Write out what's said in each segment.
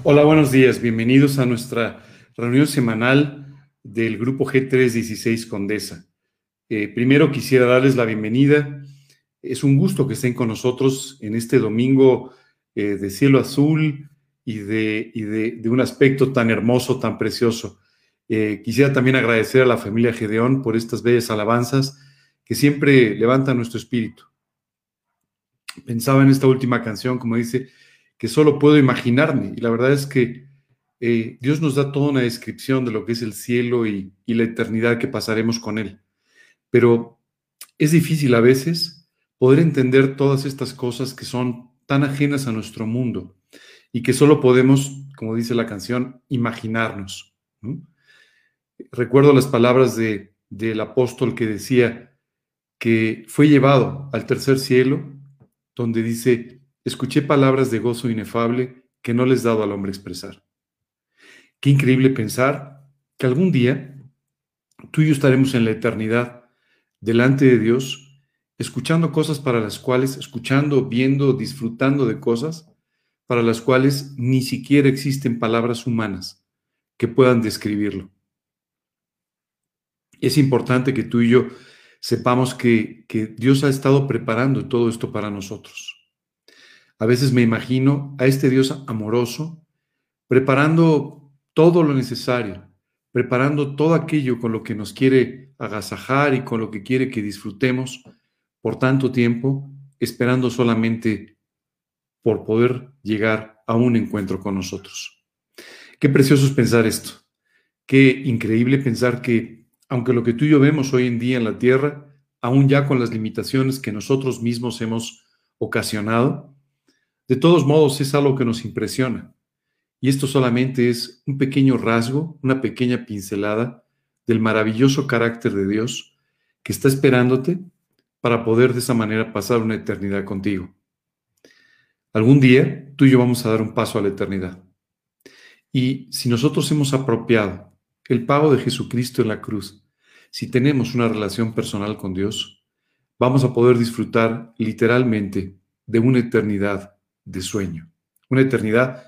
Hola, buenos días. Bienvenidos a nuestra reunión semanal del Grupo G316 Condesa. Eh, primero quisiera darles la bienvenida. Es un gusto que estén con nosotros en este domingo eh, de cielo azul y, de, un aspecto tan hermoso, tan precioso. Eh, quisiera también agradecer a la familia Gedeón por estas bellas alabanzas que siempre levantan nuestro espíritu. Pensaba en esta última canción, como dice, que solo puedo imaginarme. Y la verdad es que eh, Dios nos da toda una descripción de lo que es el cielo y, la eternidad que pasaremos con Él. Pero es difícil a veces poder entender todas estas cosas que son tan ajenas a nuestro mundo y que solo podemos, como dice la canción, imaginarnos. Recuerdo las palabras de, del apóstol que decía que fue llevado al tercer cielo, donde dice, escuché palabras de gozo inefable que no les dado al hombre expresar. Qué increíble pensar que algún día tú y yo estaremos en la eternidad delante de Dios, escuchando cosas para las cuales, escuchando, viendo, disfrutando de cosas para las cuales ni siquiera existen palabras humanas que puedan describirlo. Es importante que tú y yo sepamos que, que Dios ha estado preparando todo esto para nosotros. A veces me imagino a este Dios amoroso preparando todo lo necesario, preparando todo aquello con lo que nos quiere agasajar y con lo que quiere que disfrutemos por tanto tiempo, esperando solamente por poder llegar a un encuentro con nosotros. Qué precioso es pensar esto. Qué increíble pensar que, aunque lo que tú y yo vemos hoy en día en la tierra, aún ya con las limitaciones que nosotros mismos hemos ocasionado, de todos modos, es algo que nos impresiona. Y esto solamente es un pequeño rasgo, una pequeña pincelada del maravilloso carácter de Dios que está esperándote para poder de esa manera pasar una eternidad contigo. Algún día tú y yo vamos a dar un paso a la eternidad. Y si nosotros hemos apropiado el pago de Jesucristo en la cruz, si tenemos una relación personal con Dios, vamos a poder disfrutar literalmente de una eternidad de sueño, una eternidad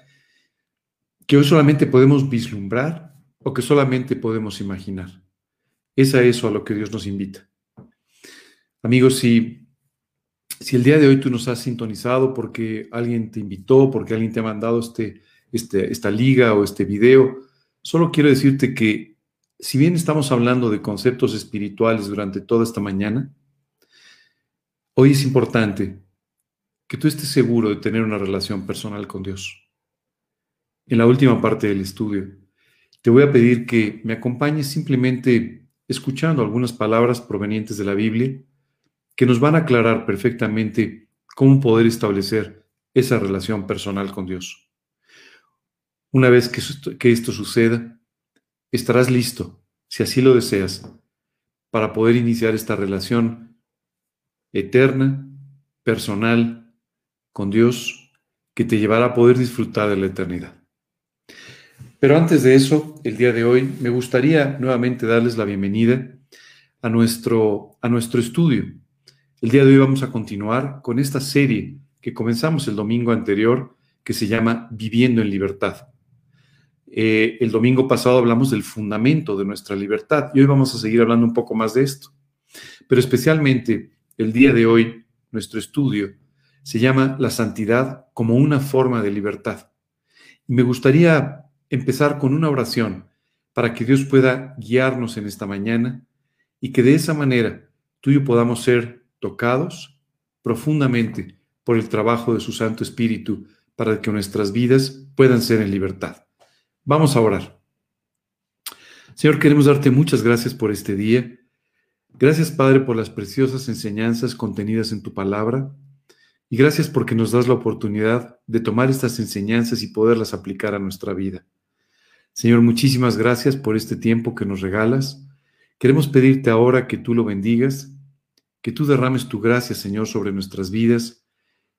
que hoy solamente podemos vislumbrar o que solamente podemos imaginar. Es a eso a lo que Dios nos invita. Amigos, si, si el día de hoy tú nos has sintonizado porque alguien te invitó, porque alguien te ha mandado este, este, esta liga o este video, solo quiero decirte que si bien estamos hablando de conceptos espirituales durante toda esta mañana, hoy es importante que tú estés seguro de tener una relación personal con Dios. En la última parte del estudio, te voy a pedir que me acompañes simplemente escuchando algunas palabras provenientes de la Biblia que nos van a aclarar perfectamente cómo poder establecer esa relación personal con Dios. Una vez que esto, que esto suceda, estarás listo, si así lo deseas, para poder iniciar esta relación eterna, personal, con Dios que te llevará a poder disfrutar de la eternidad. Pero antes de eso, el día de hoy, me gustaría nuevamente darles la bienvenida a nuestro, a nuestro estudio. El día de hoy vamos a continuar con esta serie que comenzamos el domingo anterior, que se llama Viviendo en Libertad. Eh, el domingo pasado hablamos del fundamento de nuestra libertad y hoy vamos a seguir hablando un poco más de esto. Pero especialmente el día de hoy, nuestro estudio se llama la santidad como una forma de libertad. Y me gustaría empezar con una oración para que Dios pueda guiarnos en esta mañana y que de esa manera tú y yo podamos ser tocados profundamente por el trabajo de su Santo Espíritu para que nuestras vidas puedan ser en libertad. Vamos a orar. Señor, queremos darte muchas gracias por este día. Gracias, Padre, por las preciosas enseñanzas contenidas en tu palabra. Y gracias porque nos das la oportunidad de tomar estas enseñanzas y poderlas aplicar a nuestra vida. Señor, muchísimas gracias por este tiempo que nos regalas. Queremos pedirte ahora que tú lo bendigas, que tú derrames tu gracia, Señor, sobre nuestras vidas.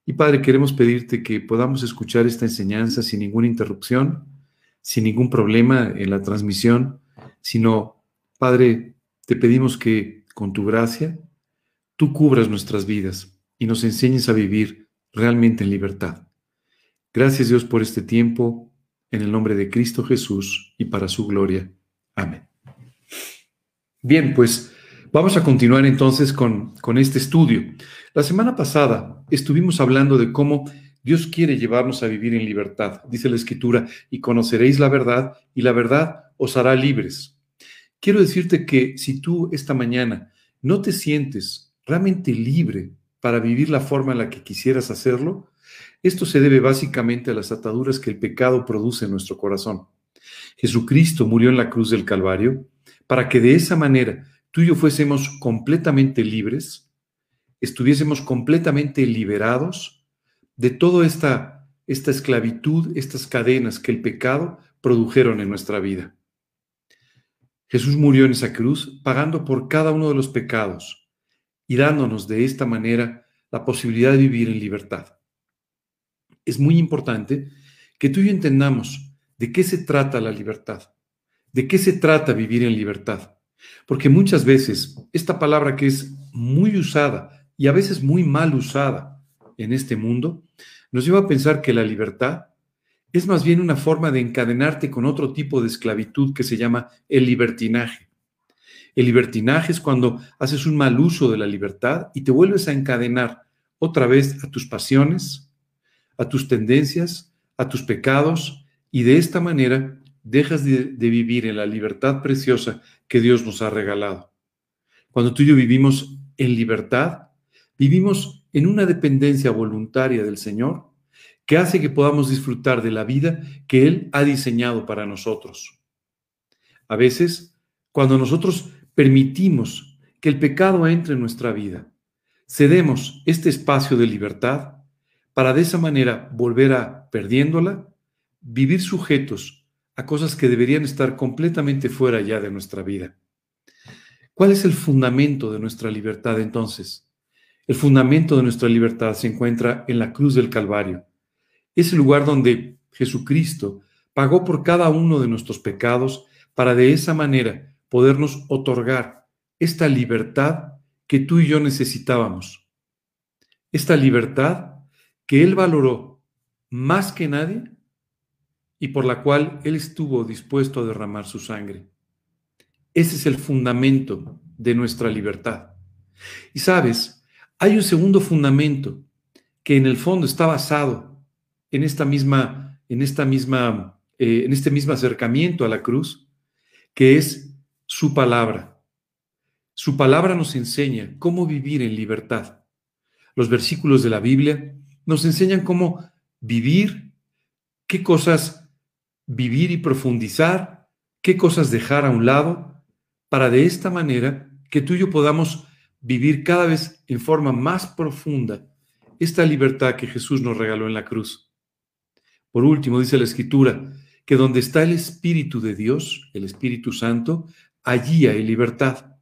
Y Padre, queremos pedirte que podamos escuchar esta enseñanza sin ninguna interrupción, sin ningún problema en la transmisión, sino, Padre, te pedimos que con tu gracia tú cubras nuestras vidas y nos enseñes a vivir realmente en libertad. Gracias Dios por este tiempo. en el nombre de Cristo Jesús y para su gloria. Amén. Bien, pues vamos a continuar entonces con, con este estudio. La semana pasada estuvimos hablando de cómo Dios quiere llevarnos a vivir en libertad. Dice la Escritura, y conoceréis la verdad, y la verdad os hará libres. Quiero decirte que si tú esta mañana no te sientes realmente libre para vivir la forma en la que quisieras hacerlo, esto se debe básicamente a las ataduras que el pecado produce en nuestro corazón. Jesucristo murió en la cruz del Calvario para que de esa manera tú y yo fuésemos completamente libres, estuviésemos completamente liberados de toda esta, esta esclavitud, estas cadenas que el pecado produjeron en nuestra vida. Jesús murió en esa cruz pagando por cada uno de los pecados y dándonos de esta manera la posibilidad de vivir en libertad es muy importante que tú y yo entendamos de qué se trata la libertad, de qué se trata vivir en libertad. Porque muchas veces esta palabra que es muy usada y a veces muy mal usada en este mundo, nos lleva a pensar que la libertad es más bien una forma de encadenarte con otro tipo de esclavitud que se llama el libertinaje. El libertinaje es cuando haces un mal uso de la libertad y te vuelves a encadenar otra vez a tus pasiones, a tus tendencias, a tus pecados, y de esta manera dejas de, vivir en la libertad preciosa que Dios nos ha regalado. Cuando tú y yo vivimos en libertad, vivimos en una dependencia voluntaria del Señor que hace que podamos disfrutar de la vida que Él ha diseñado para nosotros. A veces, cuando nosotros permitimos que el pecado entre en nuestra vida, cedemos este espacio de libertad, para de esa manera volver a, perdiéndola, vivir sujetos a cosas que deberían estar completamente fuera ya de nuestra vida. ¿Cuál es el fundamento de nuestra libertad entonces? El fundamento de nuestra libertad se encuentra en la cruz del Calvario. Es el lugar donde Jesucristo pagó por cada uno de nuestros pecados para de esa manera podernos otorgar esta libertad que tú y yo necesitábamos. Esta libertad que Él valoró más que nadie y por la cual Él estuvo dispuesto a derramar su sangre. Ese es el fundamento de nuestra libertad. Y sabes, hay un segundo fundamento que en el fondo está basado en esta misma, en esta misma, eh, en este mismo acercamiento a la cruz, que es su palabra. Su palabra nos enseña cómo vivir en libertad. Los versículos de la Biblia nos enseñan cómo vivir, qué cosas vivir y profundizar, qué cosas dejar a un lado, para de esta manera que tú y yo podamos vivir cada vez en forma más profunda esta libertad que Jesús nos regaló en la cruz. Por último, dice la Escritura, que donde está el Espíritu de Dios, el Espíritu Santo, allí hay libertad.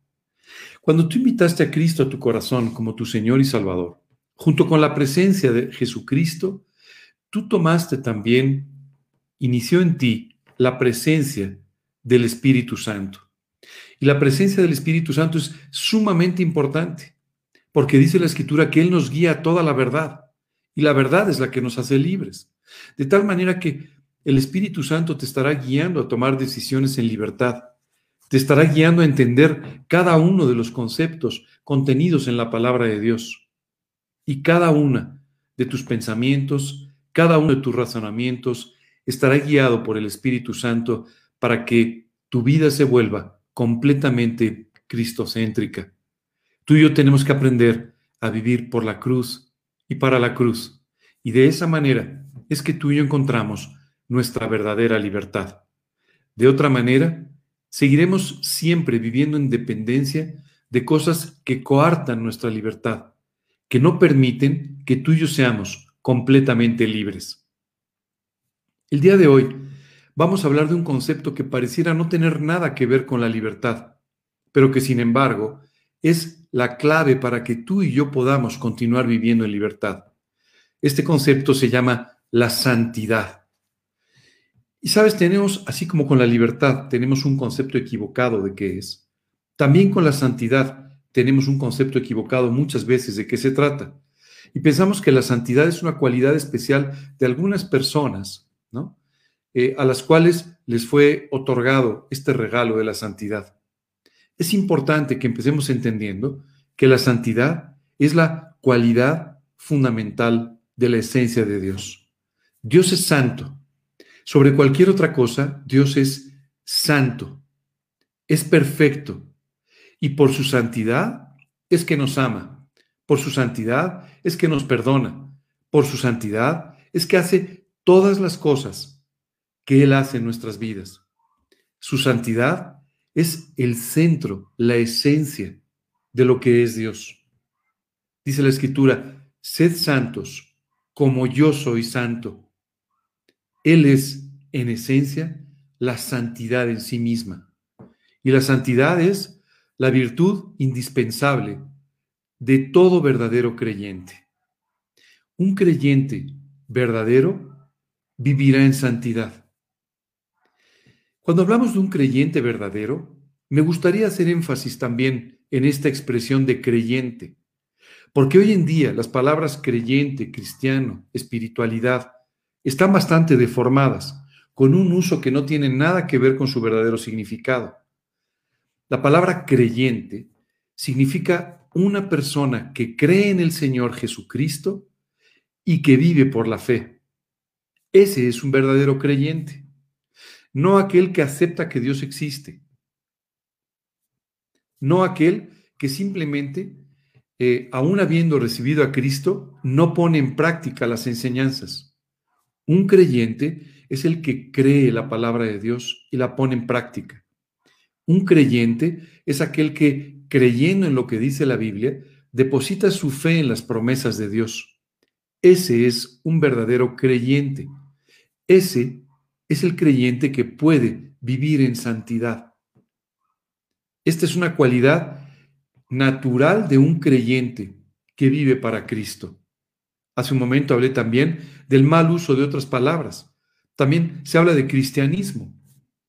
Cuando tú invitaste a Cristo a tu corazón como tu Señor y Salvador, junto con la presencia de Jesucristo, tú tomaste también, inició en ti la presencia del Espíritu Santo. Y la presencia del Espíritu Santo es sumamente importante, porque dice la Escritura que Él nos guía a toda la verdad, y la verdad es la que nos hace libres. De tal manera que el Espíritu Santo te estará guiando a tomar decisiones en libertad, te estará guiando a entender cada uno de los conceptos contenidos en la palabra de Dios. Y cada una de tus pensamientos, cada uno de tus razonamientos estará guiado por el Espíritu Santo para que tu vida se vuelva completamente cristocéntrica. Tú y yo tenemos que aprender a vivir por la cruz y para la cruz. Y de esa manera es que tú y yo encontramos nuestra verdadera libertad. De otra manera, seguiremos siempre viviendo en dependencia de cosas que coartan nuestra libertad que no permiten que tú y yo seamos completamente libres. El día de hoy vamos a hablar de un concepto que pareciera no tener nada que ver con la libertad, pero que sin embargo es la clave para que tú y yo podamos continuar viviendo en libertad. Este concepto se llama la santidad. Y sabes, tenemos, así como con la libertad, tenemos un concepto equivocado de qué es. También con la santidad tenemos un concepto equivocado muchas veces de qué se trata. Y pensamos que la santidad es una cualidad especial de algunas personas, ¿no? eh, a las cuales les fue otorgado este regalo de la santidad. Es importante que empecemos entendiendo que la santidad es la cualidad fundamental de la esencia de Dios. Dios es santo. Sobre cualquier otra cosa, Dios es santo, es perfecto. Y por su santidad es que nos ama. Por su santidad es que nos perdona. Por su santidad es que hace todas las cosas que Él hace en nuestras vidas. Su santidad es el centro, la esencia de lo que es Dios. Dice la Escritura, sed santos como yo soy santo. Él es, en esencia, la santidad en sí misma. Y la santidad es la virtud indispensable de todo verdadero creyente. Un creyente verdadero vivirá en santidad. Cuando hablamos de un creyente verdadero, me gustaría hacer énfasis también en esta expresión de creyente, porque hoy en día las palabras creyente, cristiano, espiritualidad están bastante deformadas, con un uso que no tiene nada que ver con su verdadero significado. La palabra creyente significa una persona que cree en el Señor Jesucristo y que vive por la fe. Ese es un verdadero creyente, no aquel que acepta que Dios existe, no aquel que simplemente, eh, aún habiendo recibido a Cristo, no pone en práctica las enseñanzas. Un creyente es el que cree la palabra de Dios y la pone en práctica. Un creyente es aquel que, creyendo en lo que dice la Biblia, deposita su fe en las promesas de Dios. Ese es un verdadero creyente. Ese es el creyente que puede vivir en santidad. Esta es una cualidad natural de un creyente que vive para Cristo. Hace un momento hablé también del mal uso de otras palabras. También se habla de cristianismo.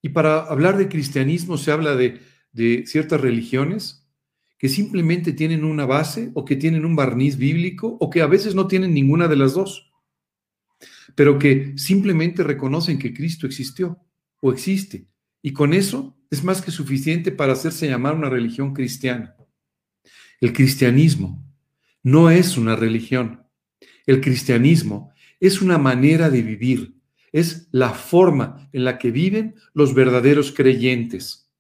Y para hablar de cristianismo se habla de, ciertas religiones que simplemente tienen una base o que tienen un barniz bíblico o que a veces no tienen ninguna de las dos, pero que simplemente reconocen que Cristo existió o existe. Y con eso es más que suficiente para hacerse llamar una religión cristiana. El cristianismo no es una religión. El cristianismo es una manera de vivir, es la forma en la que viven los verdaderos creyentes.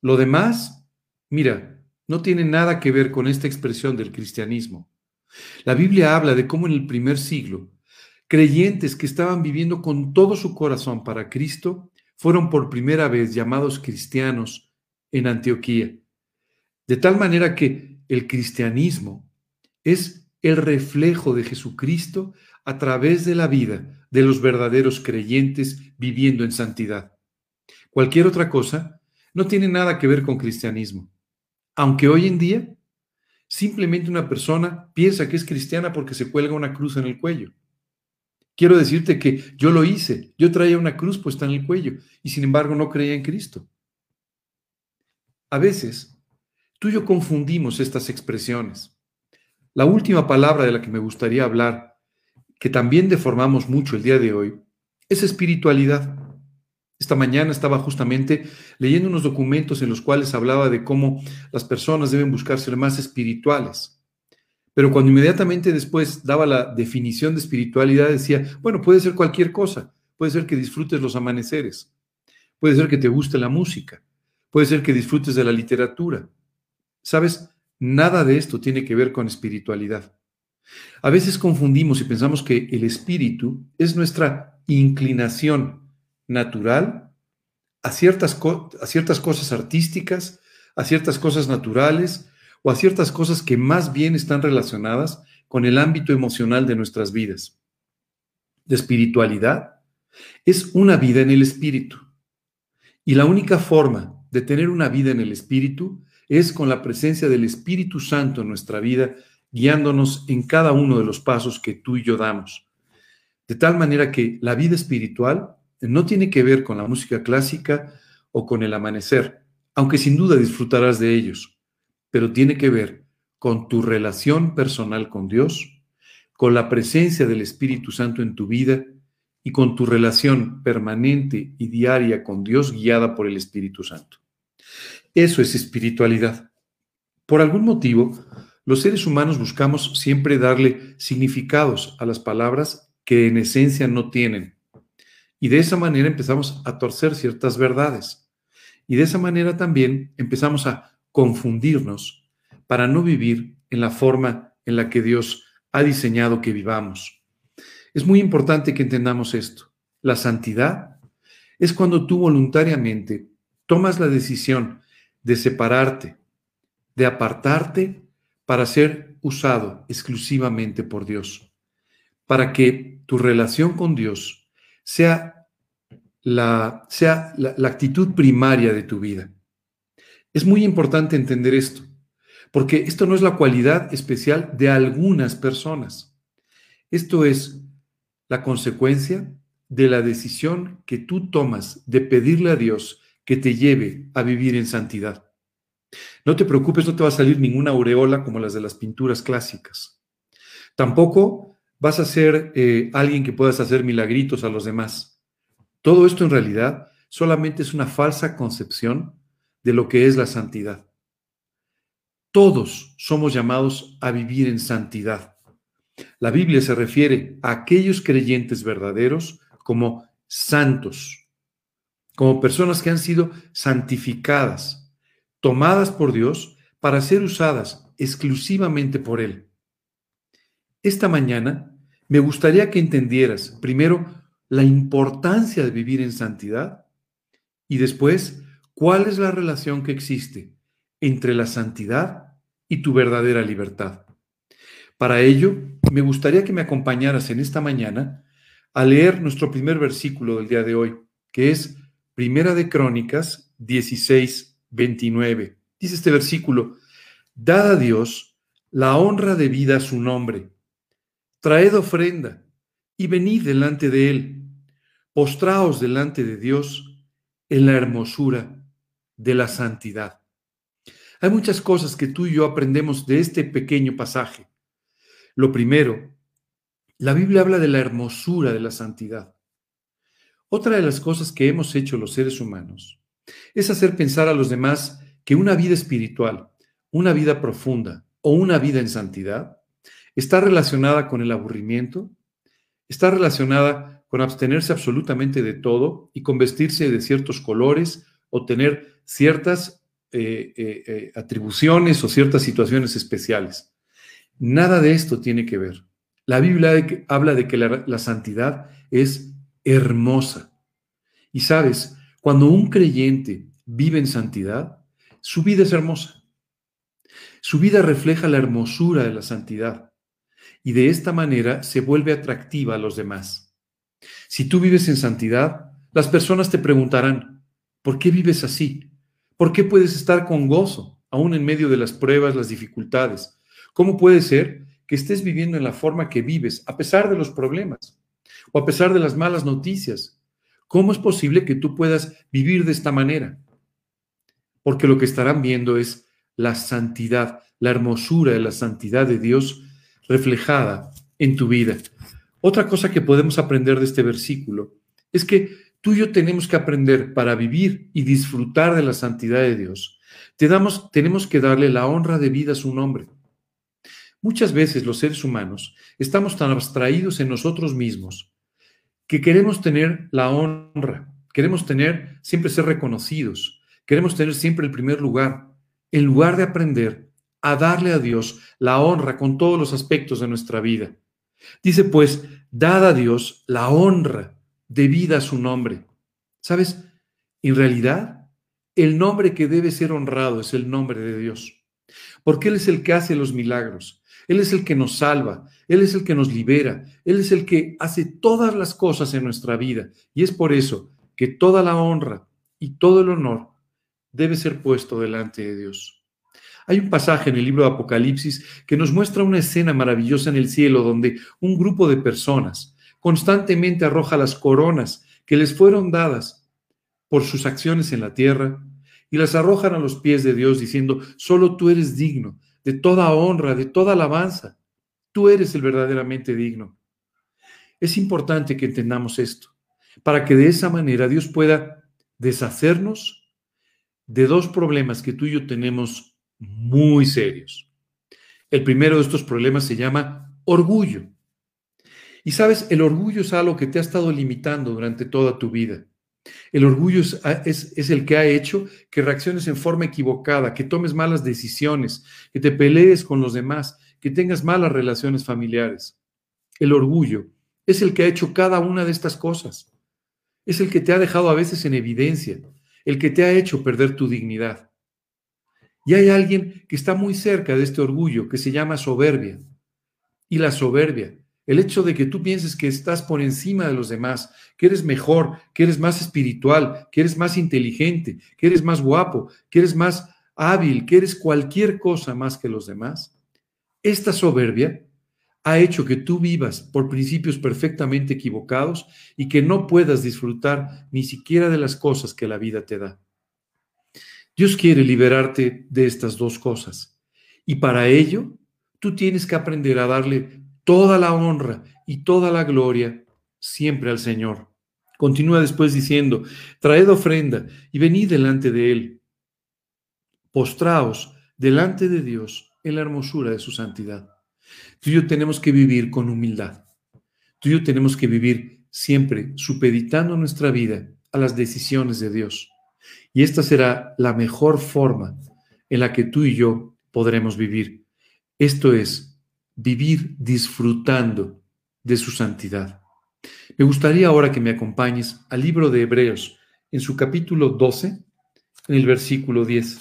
Lo demás, mira, no tiene nada que ver con esta expresión del cristianismo. La Biblia habla de cómo en el primer siglo, creyentes que estaban viviendo con todo su corazón para Cristo fueron por primera vez llamados cristianos en Antioquía. De tal manera que el cristianismo es el reflejo de Jesucristo a través de la vida de los verdaderos creyentes viviendo en santidad. Cualquier otra cosa no tiene nada que ver con cristianismo. Aunque hoy en día simplemente una persona piensa que es cristiana porque se cuelga una cruz en el cuello. Quiero decirte que yo lo hice, yo traía una cruz puesta en el cuello y sin embargo no creía en Cristo. A veces, tú y yo confundimos estas expresiones. La última palabra de la que me gustaría hablar que también deformamos mucho el día de hoy, es espiritualidad. Esta mañana estaba justamente leyendo unos documentos en los cuales hablaba de cómo las personas deben buscar ser más espirituales. Pero cuando inmediatamente después daba la definición de espiritualidad, decía, bueno, puede ser cualquier cosa. Puede ser que disfrutes los amaneceres. Puede ser que te guste la música. Puede ser que disfrutes de la literatura. ¿Sabes? Nada de esto tiene que ver con espiritualidad. A veces confundimos y pensamos que el espíritu es nuestra inclinación natural a ciertas, a ciertas cosas artísticas, a ciertas cosas naturales o a ciertas cosas que más bien están relacionadas con el ámbito emocional de nuestras vidas. De espiritualidad es una vida en el espíritu. Y la única forma de tener una vida en el espíritu es con la presencia del Espíritu Santo en nuestra vida guiándonos en cada uno de los pasos que tú y yo damos. De tal manera que la vida espiritual no tiene que ver con la música clásica o con el amanecer, aunque sin duda disfrutarás de ellos, pero tiene que ver con tu relación personal con Dios, con la presencia del Espíritu Santo en tu vida y con tu relación permanente y diaria con Dios guiada por el Espíritu Santo. Eso es espiritualidad. Por algún motivo, los seres humanos buscamos siempre darle significados a las palabras que en esencia no tienen. Y de esa manera empezamos a torcer ciertas verdades. Y de esa manera también empezamos a confundirnos para no vivir en la forma en la que Dios ha diseñado que vivamos. Es muy importante que entendamos esto. La santidad es cuando tú voluntariamente tomas la decisión de separarte, de apartarte para ser usado exclusivamente por Dios, para que tu relación con Dios sea la, sea la, actitud primaria de tu vida. Es muy importante entender esto, porque esto no es la cualidad especial de algunas personas. Esto es la consecuencia de la decisión que tú tomas de pedirle a Dios que te lleve a vivir en santidad. No te preocupes, no te va a salir ninguna aureola como las de las pinturas clásicas. Tampoco vas a ser eh, alguien que puedas hacer milagritos a los demás. Todo esto en realidad solamente es una falsa concepción de lo que es la santidad. Todos somos llamados a vivir en santidad. La Biblia se refiere a aquellos creyentes verdaderos como santos, como personas que han sido santificadas, tomadas por Dios para ser usadas exclusivamente por Él. Esta mañana me gustaría que entendieras primero la importancia de vivir en santidad y después cuál es la relación que existe entre la santidad y tu verdadera libertad. Para ello, me gustaría que me acompañaras en esta mañana a leer nuestro primer versículo del día de hoy, que es Primera de Crónicas 16, 29. Dice este versículo, dad a Dios la honra debida a su nombre, traed ofrenda y venid delante de él, postraos delante de Dios en la hermosura de la santidad. Hay muchas cosas que tú y yo aprendemos de este pequeño pasaje. Lo primero, la Biblia habla de la hermosura de la santidad. Otra de las cosas que hemos hecho los seres humanos es hacer pensar a los demás que una vida espiritual, una vida profunda o una vida en santidad está relacionada con el aburrimiento, está relacionada con abstenerse absolutamente de todo y con vestirse de ciertos colores o tener ciertas eh, eh, eh, atribuciones o ciertas situaciones especiales. Nada de esto tiene que ver. La Biblia habla de que la santidad es hermosa. Y sabes, cuando un creyente vive en santidad, su vida es hermosa. Su vida refleja la hermosura de la santidad y de esta manera se vuelve atractiva a los demás. Si tú vives en santidad, las personas te preguntarán, ¿por qué vives así? ¿Por qué puedes estar con gozo, aún en medio de las pruebas, las dificultades? ¿Cómo puede ser que estés viviendo en la forma que vives a pesar de los problemas o a pesar de las malas noticias ¿Cómo es posible que tú puedas vivir de esta manera? Porque lo que estarán viendo es la santidad, la hermosura de la santidad de Dios reflejada en tu vida. Otra cosa que podemos aprender de este versículo es que tú y yo tenemos que aprender para vivir y disfrutar de la santidad de Dios. tenemos que darle la honra de vida a su nombre. Muchas veces los seres humanos estamos tan abstraídos en nosotros mismos que queremos tener la honra, queremos tener, siempre ser reconocidos, queremos tener siempre el primer lugar, en lugar de aprender a darle a Dios la honra con todos los aspectos de nuestra vida. Dice pues, dad a Dios la honra debida a su nombre. ¿Sabes? En realidad, el nombre que debe ser honrado es el nombre de Dios, porque Él es el que hace los milagros, él es el que nos salva, Él es el que nos libera, Él es el que hace todas las cosas en nuestra vida. Y es por eso que toda la honra y todo el honor debe ser puesto delante de Dios. Hay un pasaje en el libro de Apocalipsis que nos muestra una escena maravillosa en el cielo donde un grupo de personas constantemente arroja las coronas que les fueron dadas por sus acciones en la tierra y las arrojan a los pies de Dios diciendo, solo tú eres digno de toda honra, de toda alabanza. Tú eres el verdaderamente digno. Es importante que entendamos esto, para que de esa manera Dios pueda deshacernos de dos problemas que tú y yo tenemos muy serios. El primero de estos problemas se llama orgullo. Y sabes, el orgullo es algo que te ha estado limitando durante toda tu vida. El orgullo es, es, el que ha hecho que reacciones en forma equivocada, que tomes malas decisiones, que te pelees con los demás, que tengas malas relaciones familiares. El orgullo es el que ha hecho cada una de estas cosas. Es el que te ha dejado a veces en evidencia, el que te ha hecho perder tu dignidad. Y hay alguien que está muy cerca de este orgullo, que se llama soberbia. Y la soberbia el hecho de que tú pienses que estás por encima de los demás, que eres mejor, que eres más espiritual, que eres más inteligente, que eres más guapo, que eres más hábil, que eres cualquier cosa más que los demás, esta soberbia ha hecho que tú vivas por principios perfectamente equivocados y que no puedas disfrutar ni siquiera de las cosas que la vida te da. Dios quiere liberarte de estas dos cosas y para ello tú tienes que aprender a darle toda la honra y toda la gloria siempre al Señor. Continúa después diciendo, traed ofrenda y venid delante de Él. Postraos delante de Dios en la hermosura de su santidad. Tú y yo tenemos que vivir con humildad. Tú y yo tenemos que vivir siempre supeditando nuestra vida a las decisiones de Dios. Y esta será la mejor forma en la que tú y yo podremos vivir. Esto es vivir disfrutando de su santidad. Me gustaría ahora que me acompañes al libro de Hebreos, en su capítulo 12, en el versículo 10.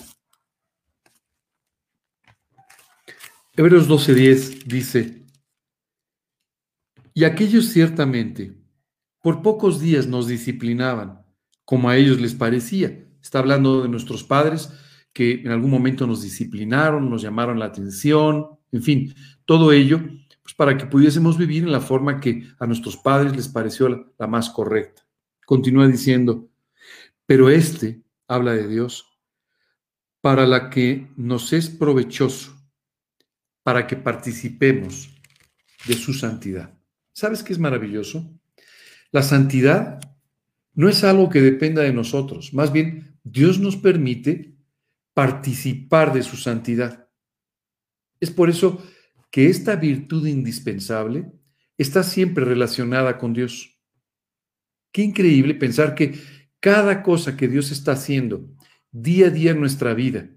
Hebreos 12:10 dice, y aquellos ciertamente por pocos días nos disciplinaban, como a ellos les parecía. Está hablando de nuestros padres que en algún momento nos disciplinaron, nos llamaron la atención, en fin, todo ello pues, para que pudiésemos vivir en la forma que a nuestros padres les pareció la, la más correcta. Continúa diciendo, pero este habla de Dios, para la que nos es provechoso, para que participemos de su santidad. ¿Sabes qué es maravilloso? La santidad no es algo que dependa de nosotros, más bien Dios nos permite participar de su santidad. Es por eso que esta virtud indispensable está siempre relacionada con Dios. Qué increíble pensar que cada cosa que Dios está haciendo día a día en nuestra vida,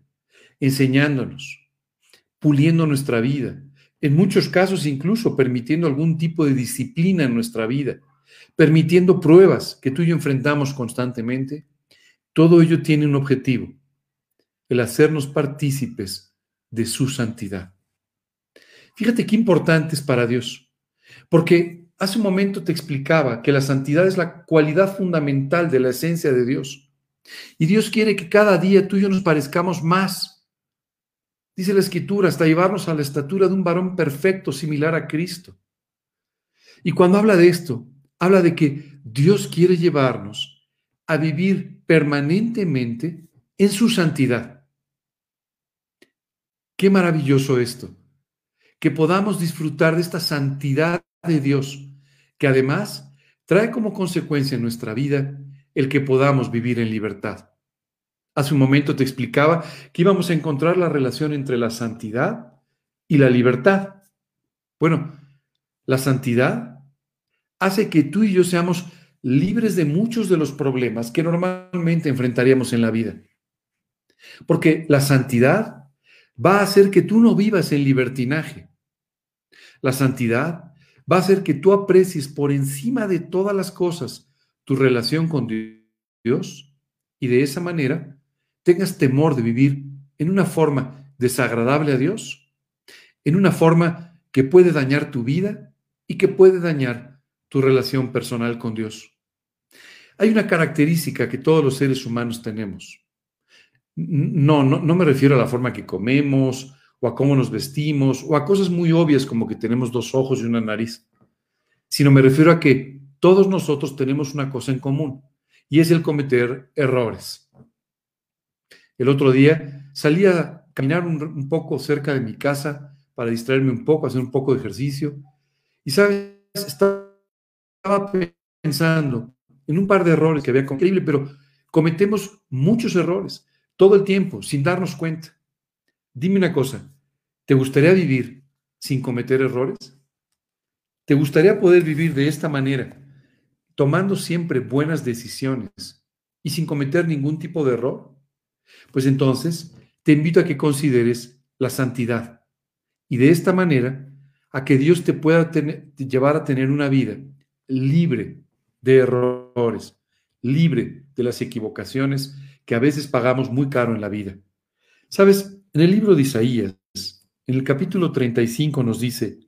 enseñándonos, puliendo nuestra vida, en muchos casos incluso permitiendo algún tipo de disciplina en nuestra vida, permitiendo pruebas que tú y yo enfrentamos constantemente, todo ello tiene un objetivo, el hacernos partícipes de su santidad. Fíjate qué importante es para Dios, porque hace un momento te explicaba que la santidad es la cualidad fundamental de la esencia de Dios. Y Dios quiere que cada día tú y yo nos parezcamos más. Dice la escritura, hasta llevarnos a la estatura de un varón perfecto, similar a Cristo. Y cuando habla de esto, habla de que Dios quiere llevarnos a vivir permanentemente en su santidad. Qué maravilloso esto que podamos disfrutar de esta santidad de Dios, que además trae como consecuencia en nuestra vida el que podamos vivir en libertad. Hace un momento te explicaba que íbamos a encontrar la relación entre la santidad y la libertad. Bueno, la santidad hace que tú y yo seamos libres de muchos de los problemas que normalmente enfrentaríamos en la vida. Porque la santidad va a hacer que tú no vivas en libertinaje. La santidad va a hacer que tú aprecies por encima de todas las cosas tu relación con Dios y de esa manera tengas temor de vivir en una forma desagradable a Dios, en una forma que puede dañar tu vida y que puede dañar tu relación personal con Dios. Hay una característica que todos los seres humanos tenemos. No, no, no me refiero a la forma que comemos o a cómo nos vestimos, o a cosas muy obvias como que tenemos dos ojos y una nariz, sino me refiero a que todos nosotros tenemos una cosa en común, y es el cometer errores. El otro día salí a caminar un, poco cerca de mi casa para distraerme un poco, hacer un poco de ejercicio, y sabes, estaba pensando en un par de errores que había cometido, pero cometemos muchos errores todo el tiempo sin darnos cuenta. Dime una cosa, ¿te gustaría vivir sin cometer errores? ¿Te gustaría poder vivir de esta manera, tomando siempre buenas decisiones y sin cometer ningún tipo de error? Pues entonces te invito a que consideres la santidad y de esta manera a que Dios te pueda llevar a tener una vida libre de errores, libre de las equivocaciones que a veces pagamos muy caro en la vida. Sabes, en el libro de Isaías, en el capítulo 35 nos dice,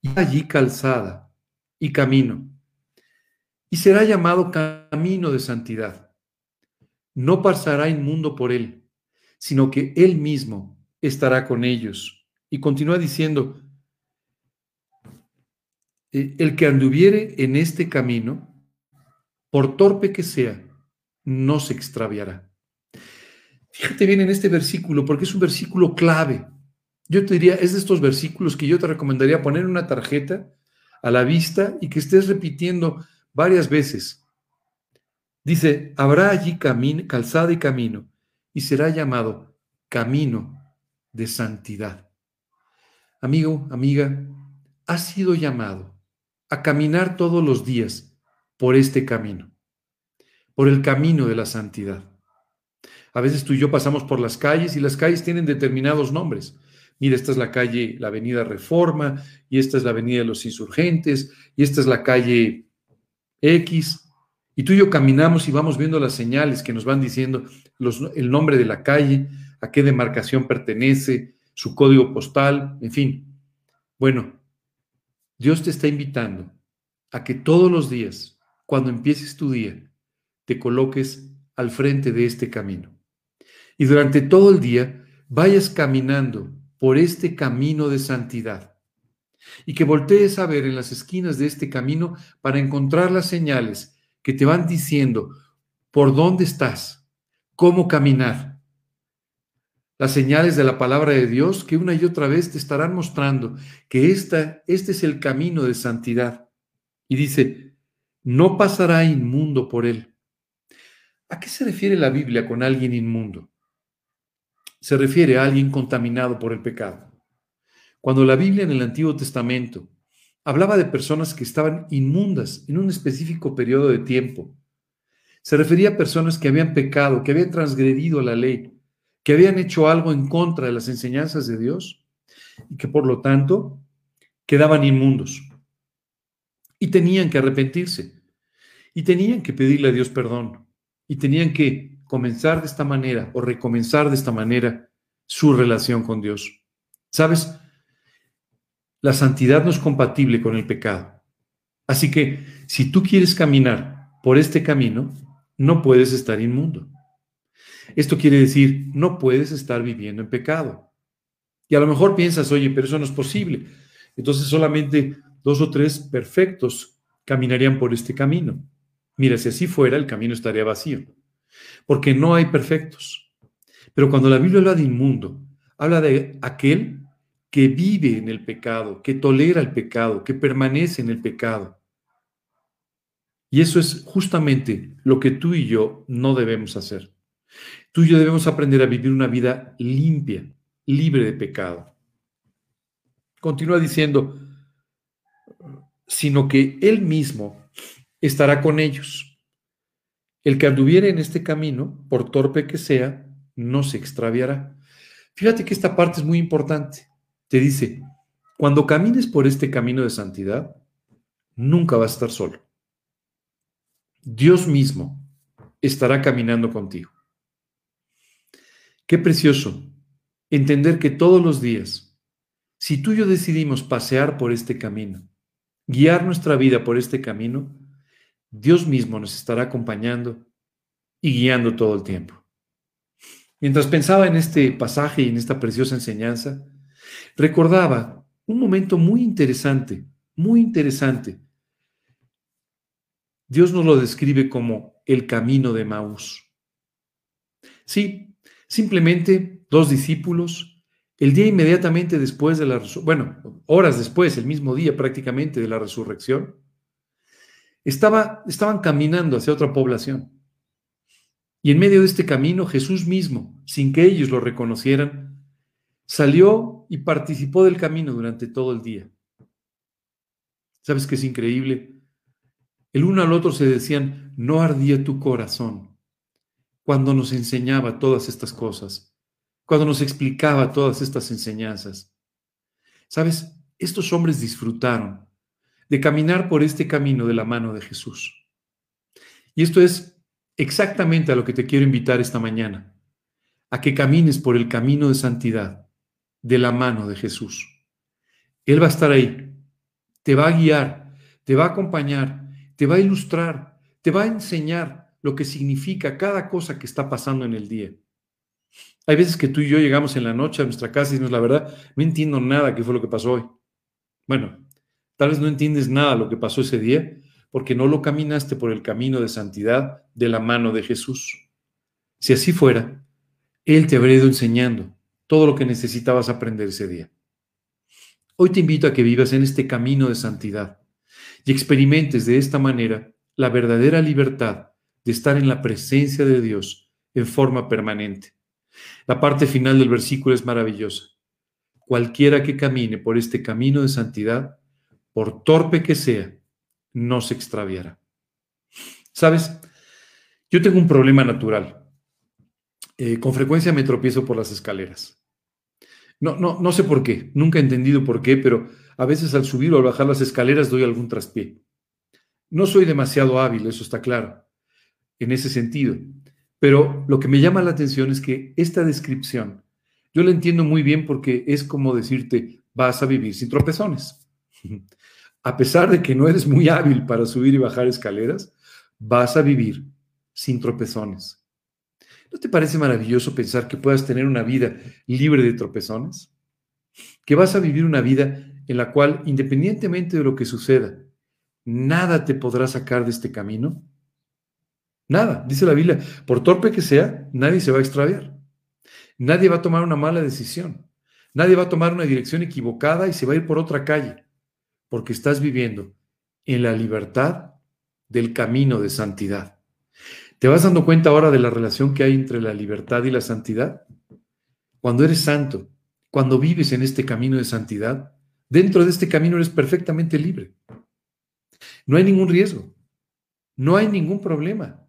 y allí calzada y camino, y será llamado camino de santidad. No pasará inmundo por él, sino que él mismo estará con ellos. Y continúa diciendo, e, el que anduviere en este camino, por torpe que sea, no se extraviará. Fíjate bien en este versículo, porque es un versículo clave. Yo te diría, es de estos versículos que yo te recomendaría poner una tarjeta a la vista y que estés repitiendo varias veces. Dice, habrá allí camino, calzada y camino, y será llamado camino de santidad. Amigo, amiga, has sido llamado a caminar todos los días por este camino, por el camino de la santidad. A veces tú y yo pasamos por las calles y las calles tienen determinados nombres. Mira, esta es la calle, la avenida Reforma, y esta es la avenida de los insurgentes, y esta es la calle X. Y tú y yo caminamos y vamos viendo las señales que nos van diciendo el nombre de la calle, a qué demarcación pertenece, su código postal, en fin. Bueno, Dios te está invitando a que todos los días, cuando empieces tu día, te coloques al frente de este camino. Y durante todo el día vayas caminando por este camino de santidad. Y que voltees a ver en las esquinas de este camino para encontrar las señales que te van diciendo por dónde estás, cómo caminar. Las señales de la palabra de Dios que una y otra vez te estarán mostrando que esta, este es el camino de santidad. Y dice, no pasará inmundo por él. ¿A qué se refiere la Biblia con alguien inmundo? Se refiere a alguien contaminado por el pecado. Cuando la Biblia en el Antiguo Testamento hablaba de personas que estaban inmundas en un específico periodo de tiempo, se refería a personas que habían pecado, que habían transgredido la ley, que habían hecho algo en contra de las enseñanzas de Dios y que por lo tanto quedaban inmundos. Y tenían que arrepentirse. Y tenían que pedirle a Dios perdón. Y tenían que comenzar de esta manera o recomenzar de esta manera su relación con Dios. ¿Sabes? La santidad no es compatible con el pecado. Así que si tú quieres caminar por este camino, no puedes estar inmundo. Esto quiere decir, no puedes estar viviendo en pecado. Y a lo mejor piensas, oye, pero eso no es posible. Entonces solamente dos o tres perfectos caminarían por este camino. Mira, si así fuera, el camino estaría vacío, porque no hay perfectos. Pero cuando la Biblia habla de inmundo, habla de aquel que vive en el pecado, que tolera el pecado, que permanece en el pecado. Y eso es justamente lo que tú y yo no debemos hacer. Tú y yo debemos aprender a vivir una vida limpia, libre de pecado. Continúa diciendo, sino que Él mismo estará con ellos. El que anduviere en este camino, por torpe que sea, no se extraviará. Fíjate que esta parte es muy importante. Te dice, cuando camines por este camino de santidad, nunca vas a estar solo. Dios mismo estará caminando contigo. Qué precioso entender que todos los días, si tú y yo decidimos pasear por este camino, guiar nuestra vida por este camino, Dios mismo nos estará acompañando y guiando todo el tiempo. Mientras pensaba en este pasaje y en esta preciosa enseñanza, recordaba un momento muy interesante, muy interesante. Dios nos lo describe como el camino de Maús. Sí, Simplemente dos discípulos, el día inmediatamente después de la bueno, horas después, el mismo día prácticamente de la resurrección, Estaba, estaban caminando hacia otra población. Y en medio de este camino, Jesús mismo, sin que ellos lo reconocieran, salió y participó del camino durante todo el día. ¿Sabes qué es increíble? El uno al otro se decían, no ardía tu corazón cuando nos enseñaba todas estas cosas, cuando nos explicaba todas estas enseñanzas. ¿Sabes? Estos hombres disfrutaron de caminar por este camino de la mano de Jesús. Y esto es exactamente a lo que te quiero invitar esta mañana, a que camines por el camino de santidad de la mano de Jesús. Él va a estar ahí, te va a guiar, te va a acompañar, te va a ilustrar, te va a enseñar lo que significa cada cosa que está pasando en el día. Hay veces que tú y yo llegamos en la noche a nuestra casa y decimos, la verdad, no entiendo nada qué fue lo que pasó hoy. Bueno, tal vez no entiendes nada lo que pasó ese día porque no lo caminaste por el camino de santidad de la mano de Jesús. Si así fuera, Él te habría ido enseñando todo lo que necesitabas aprender ese día. Hoy te invito a que vivas en este camino de santidad y experimentes de esta manera la verdadera libertad de estar en la presencia de Dios en forma permanente. La parte final del versículo es maravillosa. Cualquiera que camine por este camino de santidad, por torpe que sea, no se extraviará. ¿Sabes? Yo tengo un problema natural. Eh, con frecuencia me tropiezo por las escaleras. No, no, no sé por qué, nunca he entendido por qué, pero a veces al subir o al bajar las escaleras doy algún traspié. No soy demasiado hábil, eso está claro, en ese sentido. Pero lo que me llama la atención es que esta descripción, yo la entiendo muy bien porque es como decirte, vas a vivir sin tropezones. A pesar de que no eres muy hábil para subir y bajar escaleras, vas a vivir sin tropezones. ¿No te parece maravilloso pensar que puedas tener una vida libre de tropezones? Que vas a vivir una vida en la cual, independientemente de lo que suceda, nada te podrá sacar de este camino. Nada, dice la Biblia, por torpe que sea, nadie se va a extraviar. Nadie va a tomar una mala decisión. Nadie va a tomar una dirección equivocada y se va a ir por otra calle, porque estás viviendo en la libertad del camino de santidad. ¿Te vas dando cuenta ahora de la relación que hay entre la libertad y la santidad? Cuando eres santo, cuando vives en este camino de santidad, dentro de este camino eres perfectamente libre. No hay ningún riesgo, no hay ningún problema,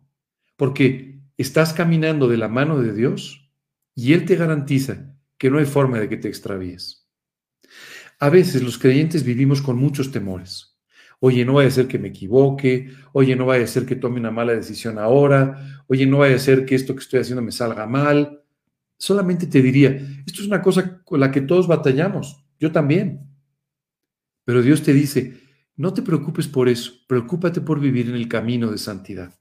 porque estás caminando de la mano de Dios y Él te garantiza que no hay forma de que te extravíes. A veces los creyentes vivimos con muchos temores. Oye, no vaya a ser que me equivoque, oye, no vaya a ser que tome una mala decisión ahora, oye, no vaya a ser que esto que estoy haciendo me salga mal. Solamente te diría, esto es una cosa con la que todos batallamos, yo también. Pero Dios te dice, no te preocupes por eso, preocúpate por vivir en el camino de santidad.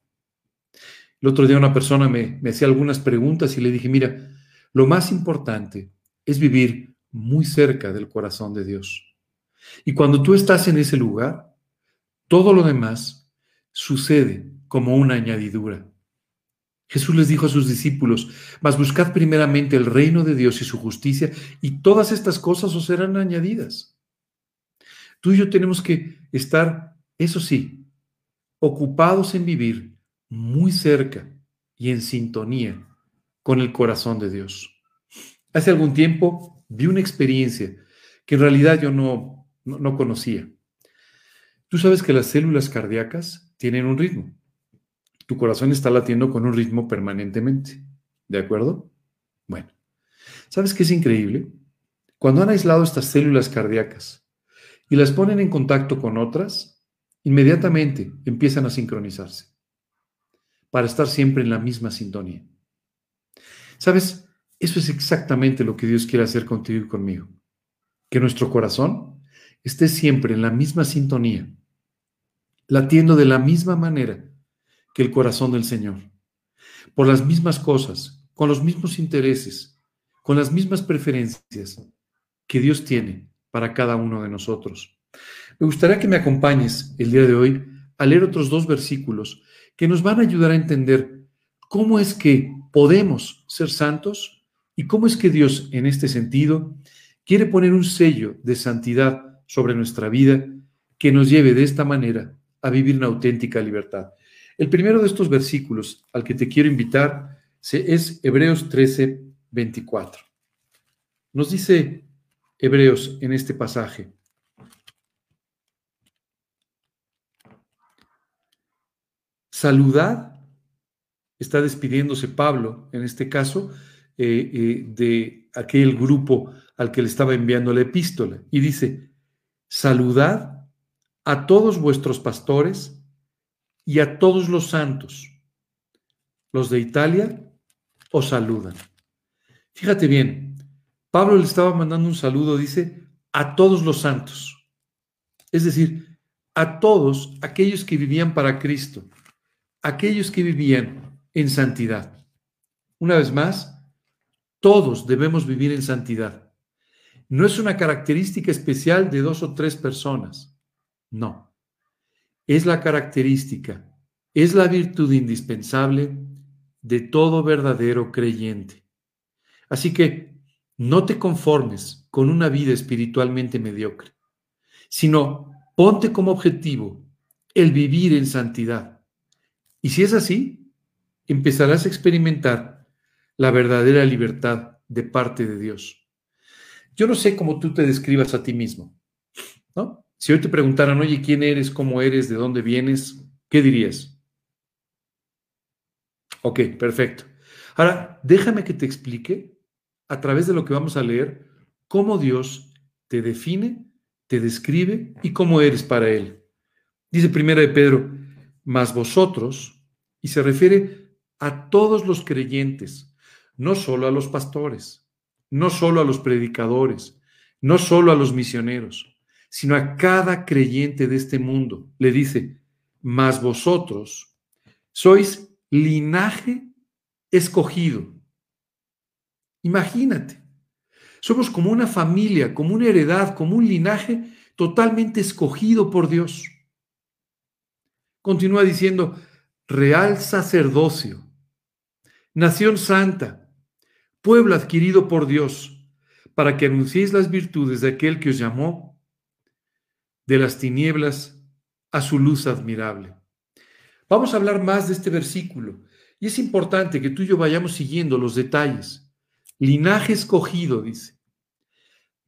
El otro día una persona me, me hacía algunas preguntas y le dije, mira, lo más importante es vivir muy cerca del corazón de Dios. Y cuando tú estás en ese lugar, todo lo demás sucede como una añadidura. Jesús les dijo a sus discípulos, mas buscad primeramente el reino de Dios y su justicia, y todas estas cosas os serán añadidas. Tú y yo tenemos que estar, eso sí, ocupados en vivir muy cerca y en sintonía con el corazón de Dios. Hace algún tiempo vi una experiencia que en realidad yo no, no, conocía. Tú sabes que las células cardíacas tienen un ritmo. Tu corazón está latiendo con un ritmo permanentemente. ¿De acuerdo? Bueno, ¿sabes qué es increíble? Cuando han aislado estas células cardíacas y las ponen en contacto con otras, inmediatamente empiezan a sincronizarse para estar siempre en la misma sintonía. ¿Sabes? Eso es exactamente lo que Dios quiere hacer contigo y conmigo. Que nuestro corazón esté siempre en la misma sintonía, latiendo de la misma manera que el corazón del Señor, por las mismas cosas, con los mismos intereses, con las mismas preferencias que Dios tiene para cada uno de nosotros. Me gustaría que me acompañes el día de hoy a leer otros dos versículos que nos van a ayudar a entender cómo es que podemos ser santos y cómo es que Dios en este sentido quiere poner un sello de santidad sobre nuestra vida que nos lleve de esta manera a vivir en auténtica libertad. El primero de estos versículos al que te quiero invitar es Hebreos 13, 24. Nos dice Hebreos en este pasaje. Saludad, está despidiéndose Pablo en este caso, eh, eh, de aquel grupo al que le estaba enviando la epístola. Y dice, saludad a todos vuestros pastores y a todos los santos. Los de Italia os saludan. Fíjate bien, Pablo le estaba mandando un saludo, dice, a todos los santos. Es decir, a todos aquellos que vivían para Cristo, aquellos que vivían en santidad. Una vez más, todos debemos vivir en santidad. No es una característica especial de dos o tres personas. No. Es la característica, es la virtud indispensable de todo verdadero creyente. Así que no te conformes con una vida espiritualmente mediocre, sino ponte como objetivo el vivir en santidad. Y si es así, empezarás a experimentar la verdadera libertad de parte de Dios. Yo no sé cómo tú te describas a ti mismo. Si hoy te preguntaran, oye, ¿quién eres? ¿Cómo eres? ¿De dónde vienes? ¿Qué dirías? Ok, perfecto. Ahora, déjame que te explique a través de lo que vamos a leer cómo Dios te define, te describe y cómo eres para Él. Dice primera de Pedro, mas vosotros, y se refiere a todos los creyentes, no solo a los pastores, no solo a los predicadores, no solo a los misioneros sino a cada creyente de este mundo. Le dice, mas vosotros sois linaje escogido. Imagínate, somos como una familia, como una heredad, como un linaje totalmente escogido por Dios. Continúa diciendo, real sacerdocio, nación santa, pueblo adquirido por Dios, para que anunciéis las virtudes de aquel que os llamó de las tinieblas a su luz admirable. Vamos a hablar más de este versículo y es importante que tú y yo vayamos siguiendo los detalles. Linaje escogido, dice.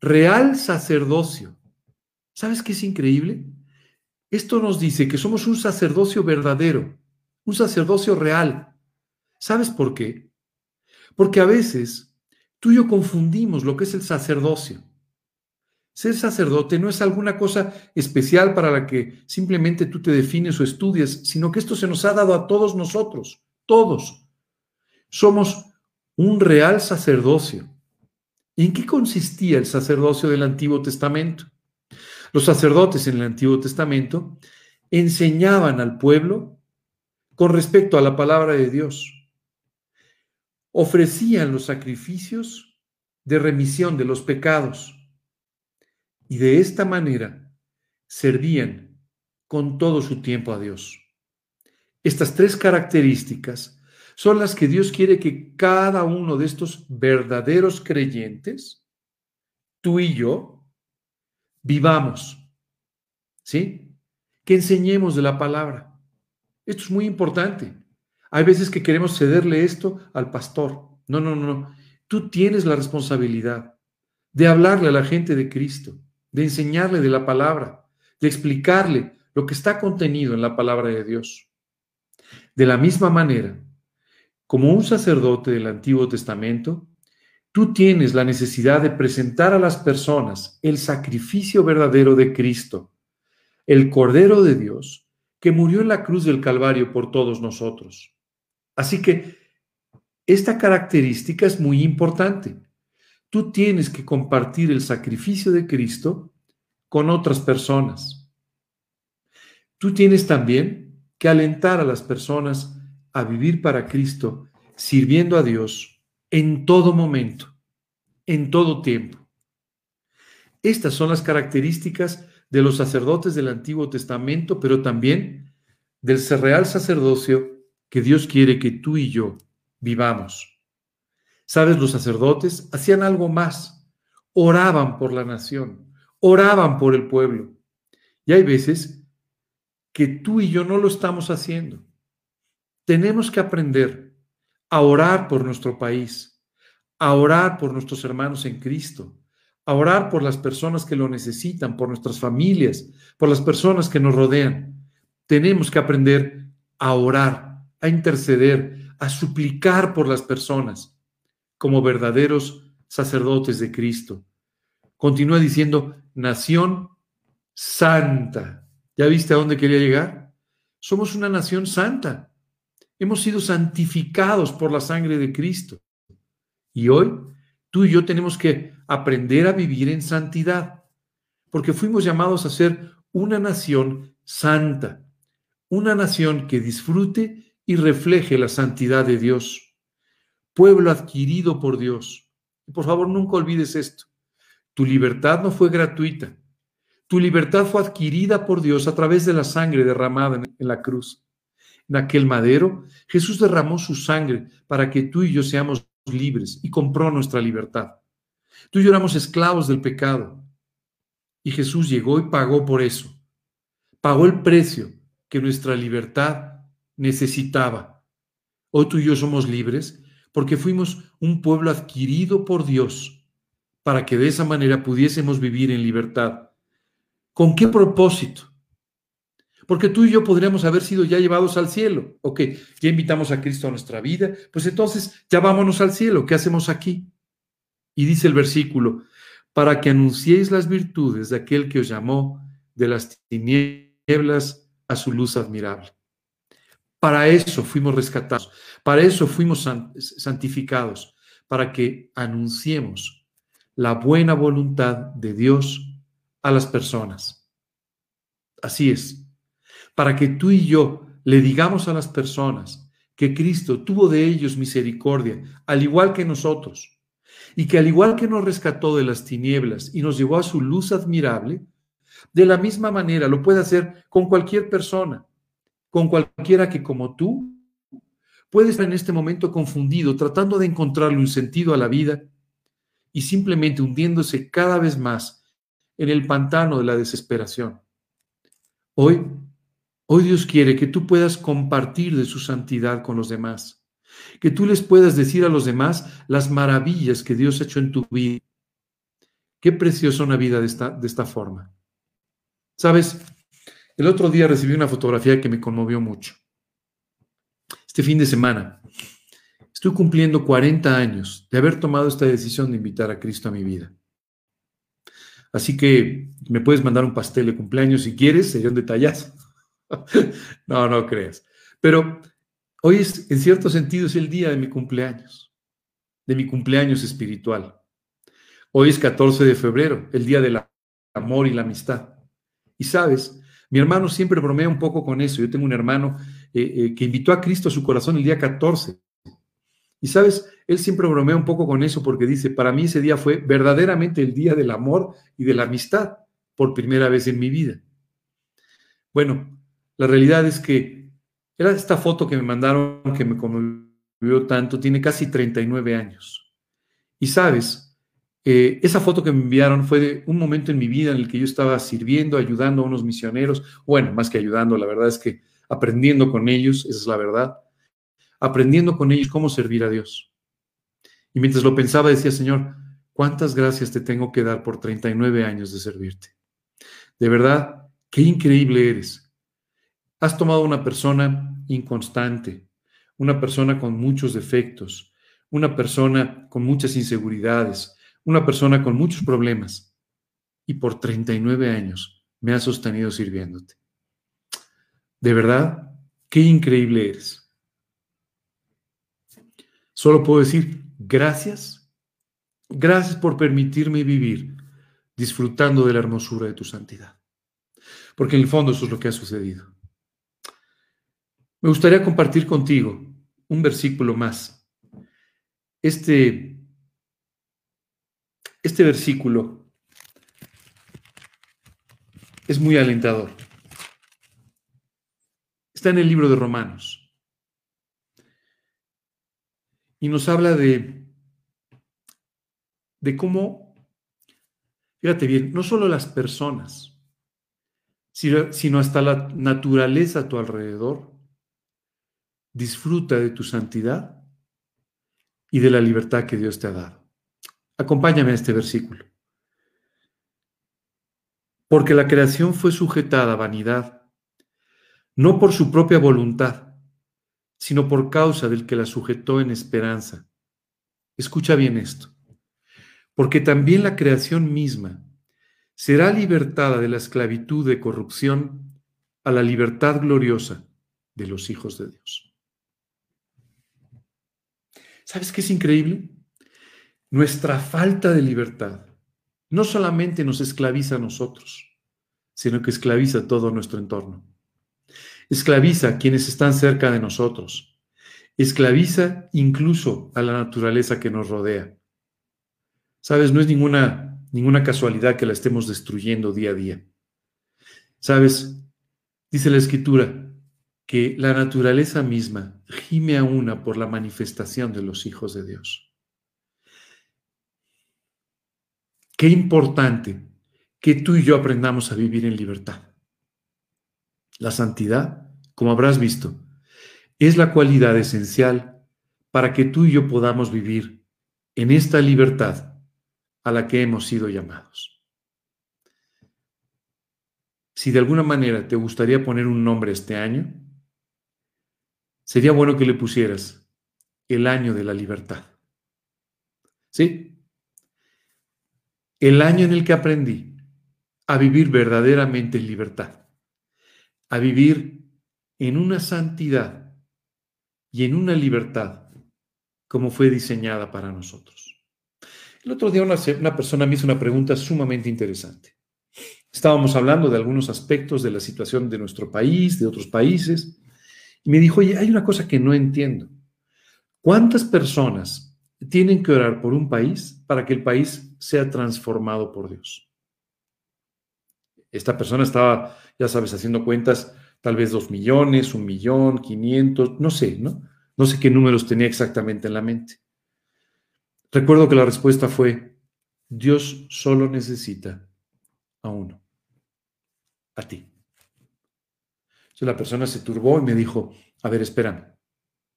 Real sacerdocio. ¿Sabes qué es increíble? Esto nos dice que somos un sacerdocio verdadero, un sacerdocio real. ¿Sabes por qué? Porque a veces tú y yo confundimos lo que es el sacerdocio. Ser sacerdote no es alguna cosa especial para la que simplemente tú te defines o estudias, sino que esto se nos ha dado a todos nosotros, todos. Somos un real sacerdocio. ¿Y en qué consistía el sacerdocio del Antiguo Testamento? Los sacerdotes en el Antiguo Testamento enseñaban al pueblo con respecto a la palabra de Dios. Ofrecían los sacrificios de remisión de los pecados y de esta manera servían con todo su tiempo a Dios. Estas tres características son las que Dios quiere que cada uno de estos verdaderos creyentes, tú y yo, vivamos. ¿Sí? Que enseñemos de la palabra. Esto es muy importante. Hay veces que queremos cederle esto al pastor. No, no, no, no. Tú tienes la responsabilidad de hablarle a la gente de Cristo de enseñarle de la palabra, de explicarle lo que está contenido en la palabra de Dios. De la misma manera, como un sacerdote del Antiguo Testamento, tú tienes la necesidad de presentar a las personas el sacrificio verdadero de Cristo, el Cordero de Dios, que murió en la cruz del Calvario por todos nosotros. Así que esta característica es muy importante tú tienes que compartir el sacrificio de Cristo con otras personas. Tú tienes también que alentar a las personas a vivir para Cristo, sirviendo a Dios en todo momento, en todo tiempo. Estas son las características de los sacerdotes del Antiguo Testamento, pero también del real sacerdocio que Dios quiere que tú y yo vivamos. Sabes, los sacerdotes hacían algo más, oraban por la nación, oraban por el pueblo. Y hay veces que tú y yo no lo estamos haciendo. Tenemos que aprender a orar por nuestro país, a orar por nuestros hermanos en Cristo, a orar por las personas que lo necesitan, por nuestras familias, por las personas que nos rodean. Tenemos que aprender a orar, a interceder, a suplicar por las personas como verdaderos sacerdotes de Cristo. Continúa diciendo, nación santa. ¿Ya viste a dónde quería llegar? Somos una nación santa. Hemos sido santificados por la sangre de Cristo. Y hoy tú y yo tenemos que aprender a vivir en santidad, porque fuimos llamados a ser una nación santa, una nación que disfrute y refleje la santidad de Dios, pueblo adquirido por Dios. Por favor, nunca olvides esto. Tu libertad no fue gratuita. Tu libertad fue adquirida por Dios a través de la sangre derramada en la cruz. En aquel madero, Jesús derramó su sangre para que tú y yo seamos libres y compró nuestra libertad. Tú y yo éramos esclavos del pecado. Y Jesús llegó y pagó por eso. Pagó el precio que nuestra libertad necesitaba. Hoy tú y yo somos libres porque fuimos un pueblo adquirido por Dios para que de esa manera pudiésemos vivir en libertad. ¿Con qué propósito? Porque tú y yo podríamos haber sido ya llevados al cielo. Ok, ya invitamos a Cristo a nuestra vida, pues entonces ya vámonos al cielo. ¿Qué hacemos aquí? Y dice el versículo, para que anunciéis las virtudes de aquel que os llamó de las tinieblas a su luz admirable. Para eso fuimos rescatados, para eso fuimos santificados, para que anunciemos la buena voluntad de Dios a las personas. Así es, para que tú y yo le digamos a las personas que Cristo tuvo de ellos misericordia, al igual que nosotros, y que al igual que nos rescató de las tinieblas y nos llevó a su luz admirable, de la misma manera lo puede hacer con cualquier persona, con cualquiera que como tú puede estar en este momento confundido, tratando de encontrarle un sentido a la vida y simplemente hundiéndose cada vez más en el pantano de la desesperación. Hoy, hoy Dios quiere que tú puedas compartir de su santidad con los demás que tú les puedas decir a los demás las maravillas que Dios ha hecho en tu vida. Qué preciosa una vida de esta, de esta forma. Sabes, el otro día recibí una fotografía que me conmovió mucho. Este fin de semana estoy cumpliendo 40 años de haber tomado esta decisión de invitar a Cristo a mi vida. Así que me puedes mandar un pastel de cumpleaños si quieres, sería un detallazo. no, no creas. Pero Hoy es, en cierto sentido, es el día de mi cumpleaños, de mi cumpleaños espiritual. Hoy es 14 de febrero, el día del amor y la amistad. Y sabes, mi hermano siempre bromea un poco con eso. Yo tengo un hermano eh, eh, que invitó a Cristo a su corazón el día 14. Y sabes, él siempre bromea un poco con eso porque dice, para mí ese día fue verdaderamente el día del amor y de la amistad por primera vez en mi vida. Bueno, la realidad es que era esta foto que me mandaron que me conmovió tanto, tiene casi 39 años. Y sabes, eh, esa foto que me enviaron fue de un momento en mi vida en el que yo estaba sirviendo, ayudando a unos misioneros. Bueno, más que ayudando, la verdad es que aprendiendo con ellos, esa es la verdad, aprendiendo con ellos cómo servir a Dios. Y mientras lo pensaba, decía, Señor, ¿cuántas gracias te tengo que dar por 39 años de servirte? De verdad, qué increíble eres. Has tomado una persona inconstante, una persona con muchos defectos, una persona con muchas inseguridades, una persona con muchos problemas, y por 39 años me has sostenido sirviéndote. De verdad, qué increíble eres. Solo puedo decir gracias, gracias por permitirme vivir disfrutando de la hermosura de tu santidad. Porque en el fondo eso es lo que ha sucedido. Me gustaría compartir contigo un versículo más. Este, este versículo es muy alentador. Está en el libro de Romanos. Y nos habla de, de cómo, fíjate bien, no solo las personas, sino hasta la naturaleza a tu alrededor. Disfruta de tu santidad y de la libertad que Dios te ha dado. Acompáñame a este versículo. Porque la creación fue sujetada a vanidad, no por su propia voluntad, sino por causa del que la sujetó en esperanza. Escucha bien esto. Porque también la creación misma será libertada de la esclavitud de corrupción a la libertad gloriosa de los hijos de Dios. ¿Sabes qué es increíble? Nuestra falta de libertad no solamente nos esclaviza a nosotros, sino que esclaviza todo nuestro entorno. Esclaviza a quienes están cerca de nosotros. Esclaviza incluso a la naturaleza que nos rodea. Sabes, no es ninguna, ninguna casualidad que la estemos destruyendo día a día. Sabes, dice la escritura que la naturaleza misma gime a una por la manifestación de los hijos de Dios. Qué importante que tú y yo aprendamos a vivir en libertad. La santidad, como habrás visto, es la cualidad esencial para que tú y yo podamos vivir en esta libertad a la que hemos sido llamados. Si de alguna manera te gustaría poner un nombre este año, sería bueno que le pusieras el año de la libertad. ¿Sí? El año en el que aprendí a vivir verdaderamente en libertad, a vivir en una santidad y en una libertad como fue diseñada para nosotros. El otro día una, persona me hizo una pregunta sumamente interesante. Estábamos hablando de algunos aspectos de la situación de nuestro país, de otros países, y me dijo, oye, hay una cosa que no entiendo. ¿Cuántas personas tienen que orar por un país para que el país sea transformado por Dios. Esta persona estaba, ya sabes, haciendo cuentas, tal vez dos millones, un millón, quinientos, no sé, ¿no? No sé qué números tenía exactamente en la mente. Recuerdo que la respuesta fue, Dios solo necesita a uno, a ti. Entonces la persona se turbó y me dijo, a ver, espérame,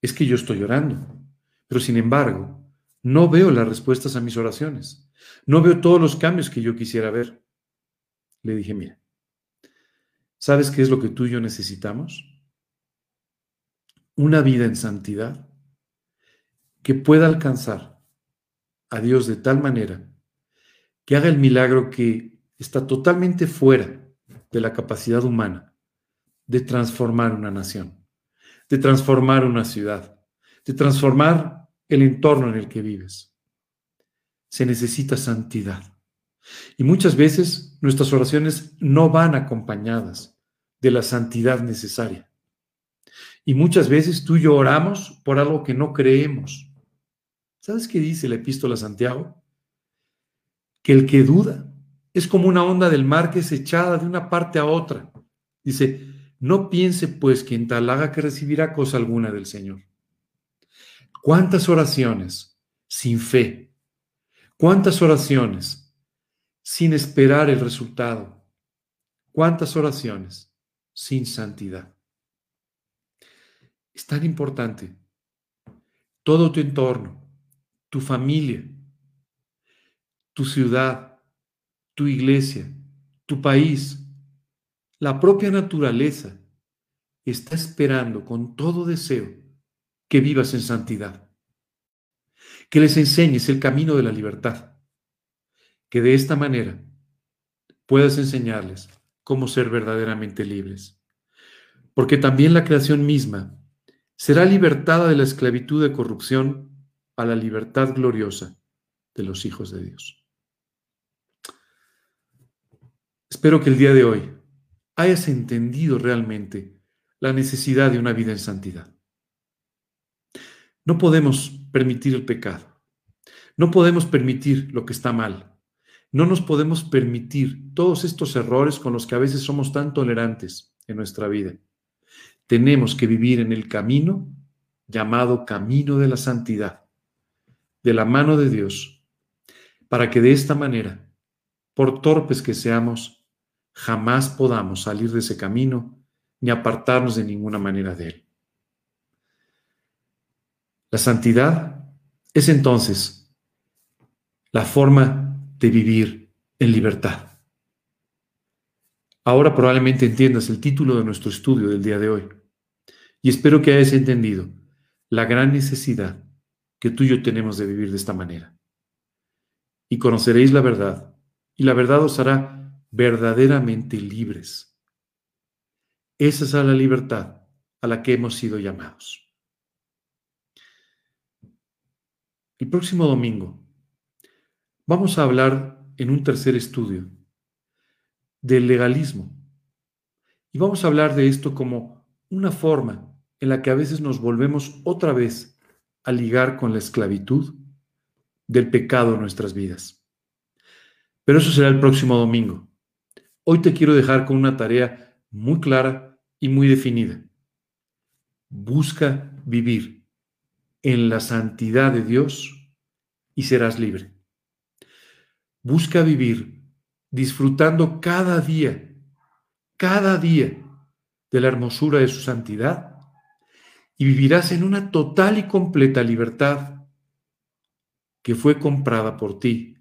es que yo estoy orando, pero sin embargo, no veo las respuestas a mis oraciones. No veo todos los cambios que yo quisiera ver. Le dije, mira, ¿sabes qué es lo que tú y yo necesitamos? Una vida en santidad que pueda alcanzar a Dios de tal manera que haga el milagro que está totalmente fuera de la capacidad humana de transformar una nación, de transformar una ciudad, de transformar el entorno en el que vives se necesita santidad. Y muchas veces nuestras oraciones no van acompañadas de la santidad necesaria. Y muchas veces tú y yo oramos por algo que no creemos. ¿Sabes qué dice la epístola a Santiago? Que el que duda es como una onda del mar que es echada de una parte a otra. Dice, no piense pues que en tal haga que recibirá cosa alguna del Señor. ¿Cuántas oraciones sin fe ¿Cuántas oraciones sin esperar el resultado? ¿Cuántas oraciones sin santidad? Es tan importante. Todo tu entorno, tu familia, tu ciudad, tu iglesia, tu país, la propia naturaleza está esperando con todo deseo que vivas en santidad que les enseñes el camino de la libertad, que de esta manera puedas enseñarles cómo ser verdaderamente libres. Porque también la creación misma será libertada de la esclavitud de corrupción a la libertad gloriosa de los hijos de Dios. Espero que el día de hoy hayas entendido realmente la necesidad de una vida en santidad. No podemos permitir el pecado. No podemos permitir lo que está mal. No nos podemos permitir todos estos errores con los que a veces somos tan tolerantes en nuestra vida. Tenemos que vivir en el camino llamado camino de la santidad, de la mano de Dios, para que de esta manera, por torpes que seamos, jamás podamos salir de ese camino ni apartarnos de ninguna manera de él. La santidad es entonces la forma de vivir en libertad. Ahora probablemente entiendas el título de nuestro estudio del día de hoy y espero que hayas entendido la gran necesidad que tú y yo tenemos de vivir de esta manera. Y conoceréis la verdad y la verdad os hará verdaderamente libres. Esa es la libertad a la que hemos sido llamados. El próximo domingo vamos a hablar en un tercer estudio del legalismo. Y vamos a hablar de esto como una forma en la que a veces nos volvemos otra vez a ligar con la esclavitud del pecado en nuestras vidas. Pero eso será el próximo domingo. Hoy te quiero dejar con una tarea muy clara y muy definida. Busca vivir en la santidad de Dios y serás libre. Busca vivir disfrutando cada día, cada día de la hermosura de su santidad y vivirás en una total y completa libertad que fue comprada por ti,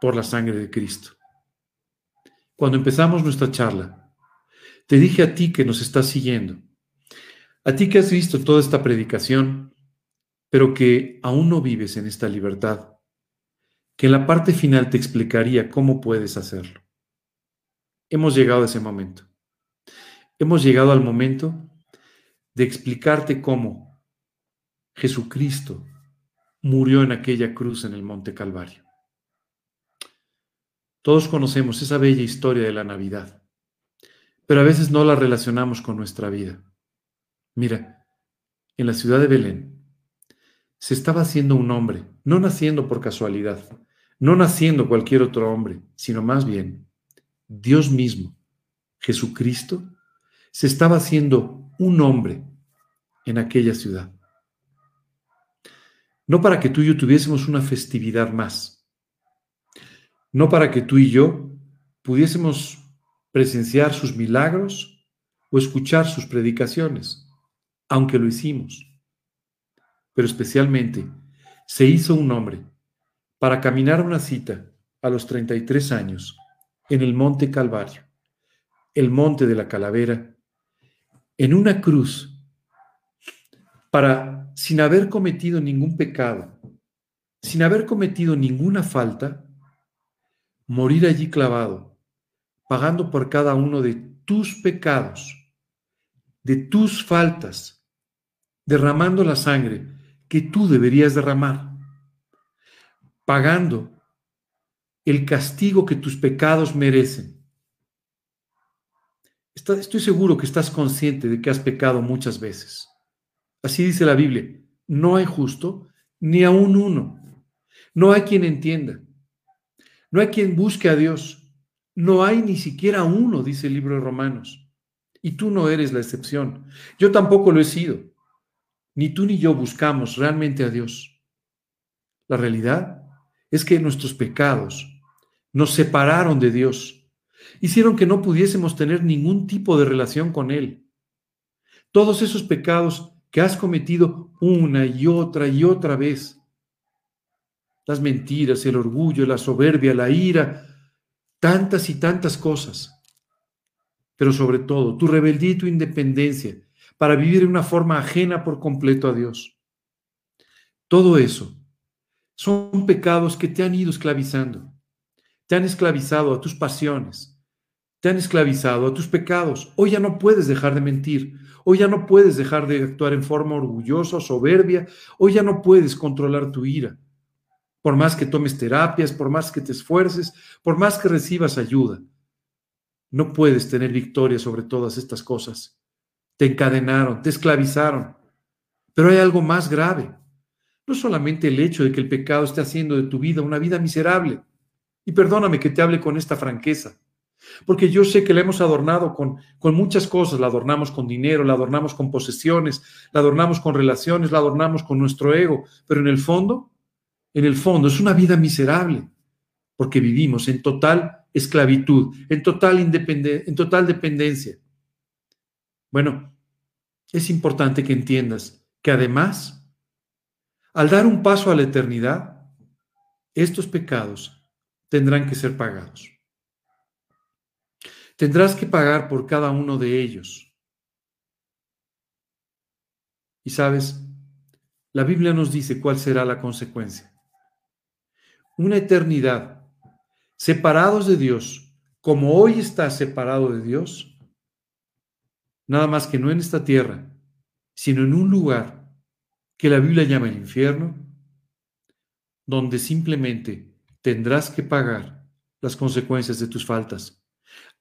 por la sangre de Cristo. Cuando empezamos nuestra charla, te dije a ti que nos estás siguiendo, a ti que has visto toda esta predicación, pero que aún no vives en esta libertad, que en la parte final te explicaría cómo puedes hacerlo. Hemos llegado a ese momento. Hemos llegado al momento de explicarte cómo Jesucristo murió en aquella cruz en el Monte Calvario. Todos conocemos esa bella historia de la Navidad, pero a veces no la relacionamos con nuestra vida. Mira, en la ciudad de Belén se estaba haciendo un hombre, no naciendo por casualidad, no naciendo cualquier otro hombre, sino más bien Dios mismo, Jesucristo, se estaba haciendo un hombre en aquella ciudad. No para que tú y yo tuviésemos una festividad más, no para que tú y yo pudiésemos presenciar sus milagros o escuchar sus predicaciones, aunque lo hicimos, pero especialmente se hizo un hombre para caminar una cita a los 33 años en el monte Calvario, el monte de la calavera, en una cruz, para, sin haber cometido ningún pecado, sin haber cometido ninguna falta, morir allí clavado, pagando por cada uno de tus pecados, de tus faltas, derramando la sangre que tú deberías derramar, pagando el castigo que tus pecados merecen. Estoy seguro que estás consciente de que has pecado muchas veces. Así dice la Biblia. No hay justo ni aún uno. No hay quien entienda. No hay quien busque a Dios. No hay ni siquiera uno, dice el libro de Romanos. Y tú no eres la excepción. Yo tampoco lo he sido. Ni tú ni yo buscamos realmente a Dios. La realidad es que nuestros pecados nos separaron de Dios, hicieron que no pudiésemos tener ningún tipo de relación con Él. Todos esos pecados que has cometido una y otra y otra vez, las mentiras, el orgullo, la soberbia, la ira, tantas y tantas cosas, pero sobre todo tu rebeldía y tu independencia para vivir de una forma ajena por completo a Dios. Todo eso son pecados que te han ido esclavizando te han esclavizado a tus pasiones, te han esclavizado a tus pecados. Hoy ya no puedes dejar de mentir, hoy ya no puedes dejar de actuar en forma orgullosa, soberbia, hoy ya no puedes controlar tu ira. Por más que tomes terapias, por más que te esfuerces, por más que recibas ayuda, no puedes tener victoria sobre todas estas cosas. Te encadenaron, te esclavizaron. Pero hay algo más grave. No solamente el hecho de que el pecado esté haciendo de tu vida una vida miserable, y perdóname que te hable con esta franqueza, porque yo sé que la hemos adornado con, con muchas cosas, la adornamos con dinero, la adornamos con posesiones, la adornamos con relaciones, la adornamos con nuestro ego, pero en el fondo, en el fondo es una vida miserable, porque vivimos en total esclavitud, en total, en total dependencia. Bueno, es importante que entiendas que además, al dar un paso a la eternidad, estos pecados tendrán que ser pagados. Tendrás que pagar por cada uno de ellos. Y sabes, la Biblia nos dice cuál será la consecuencia. Una eternidad separados de Dios, como hoy estás separado de Dios, nada más que no en esta tierra, sino en un lugar que la Biblia llama el infierno, donde simplemente tendrás que pagar las consecuencias de tus faltas.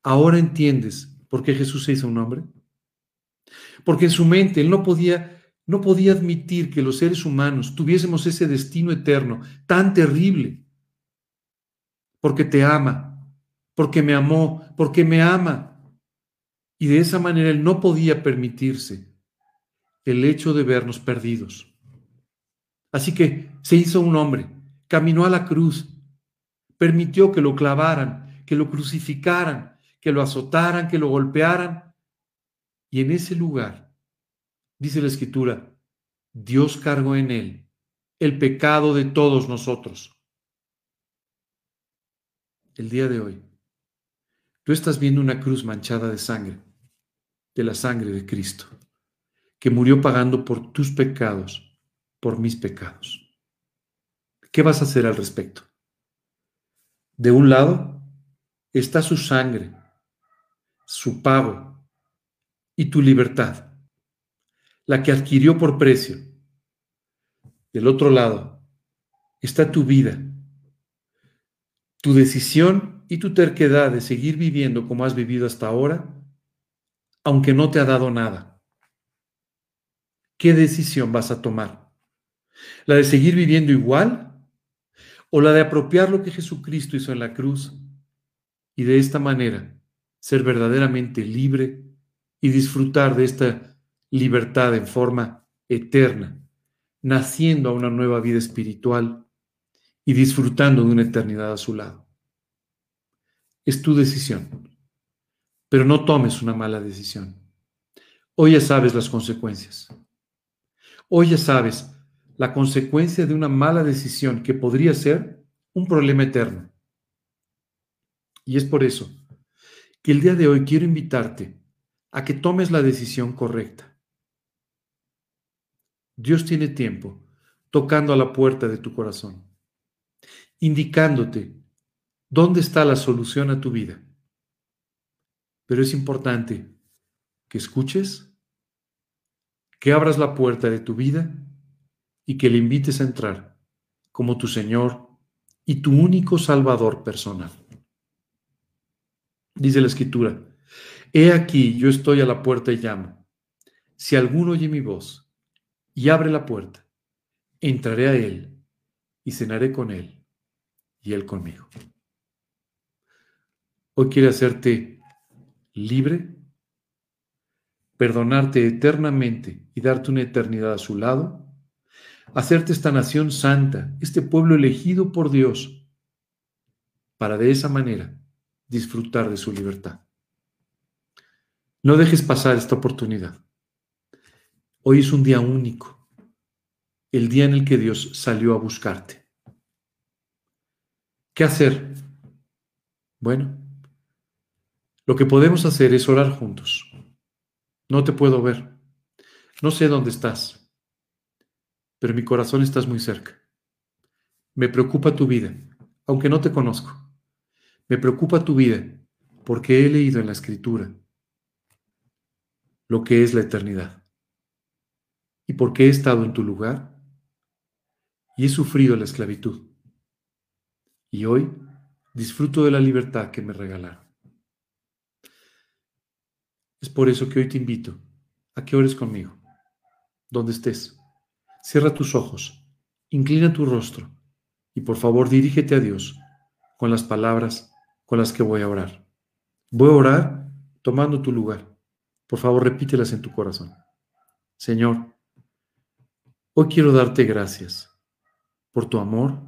Ahora entiendes por qué Jesús se hizo un hombre. Porque en su mente él no podía no podía admitir que los seres humanos tuviésemos ese destino eterno tan terrible. Porque te ama, porque me amó, porque me ama. Y de esa manera él no podía permitirse el hecho de vernos perdidos. Así que se hizo un hombre, caminó a la cruz, permitió que lo clavaran, que lo crucificaran, que lo azotaran, que lo golpearan. Y en ese lugar dice la escritura, Dios cargó en él el pecado de todos nosotros. El día de hoy, tú estás viendo una cruz manchada de sangre, de la sangre de Cristo, que murió pagando por tus pecados, por mis pecados. ¿Qué vas a hacer al respecto? De un lado está su sangre, su pago y tu libertad la que adquirió por precio. Del otro lado está tu vida, tu decisión y tu terquedad de seguir viviendo como has vivido hasta ahora, aunque no te ha dado nada. ¿Qué decisión vas a tomar? ¿La de seguir viviendo igual? ¿O la de apropiar lo que Jesucristo hizo en la cruz y de esta manera ser verdaderamente libre y disfrutar de esta libertad en forma eterna, naciendo a una nueva vida espiritual y disfrutando de una eternidad a su lado. Es tu decisión, pero no tomes una mala decisión. Hoy ya sabes las consecuencias. Hoy ya sabes la consecuencia de una mala decisión que podría ser un problema eterno. Y es por eso que el día de hoy quiero invitarte a que tomes la decisión correcta Dios tiene tiempo tocando a la puerta de tu corazón, indicándote dónde está la solución a tu vida. Pero es importante que escuches, que abras la puerta de tu vida y que le invites a entrar como tu Señor y tu único Salvador personal. Dice la Escritura, He aquí, yo estoy a la puerta y llamo. Si alguno oye mi voz y abre la puerta. Entraré a Él y cenaré con Él y Él conmigo. Hoy quiere hacerte libre, perdonarte eternamente y darte una eternidad a su lado, hacerte esta nación santa, este pueblo elegido por Dios, para de esa manera disfrutar de su libertad. No dejes pasar esta oportunidad. Hoy es un día único, el día en el que Dios salió a buscarte. ¿Qué hacer? Bueno, lo que podemos hacer es orar juntos. No te puedo ver, no sé dónde estás, pero mi corazón estás muy cerca. Me preocupa tu vida, aunque no te conozco. Me preocupa tu vida porque he leído en la escritura lo que es la eternidad y porque he estado en tu lugar y he sufrido la esclavitud. Y hoy disfruto de la libertad que me regalaron. Es por eso que hoy te invito a que ores conmigo, donde estés. Cierra tus ojos, inclina tu rostro y por favor dirígete a Dios con las palabras con las que voy a orar. Voy a orar tomando tu lugar. Por favor, repítelas en tu corazón. Señor, Hoy quiero darte gracias por tu amor,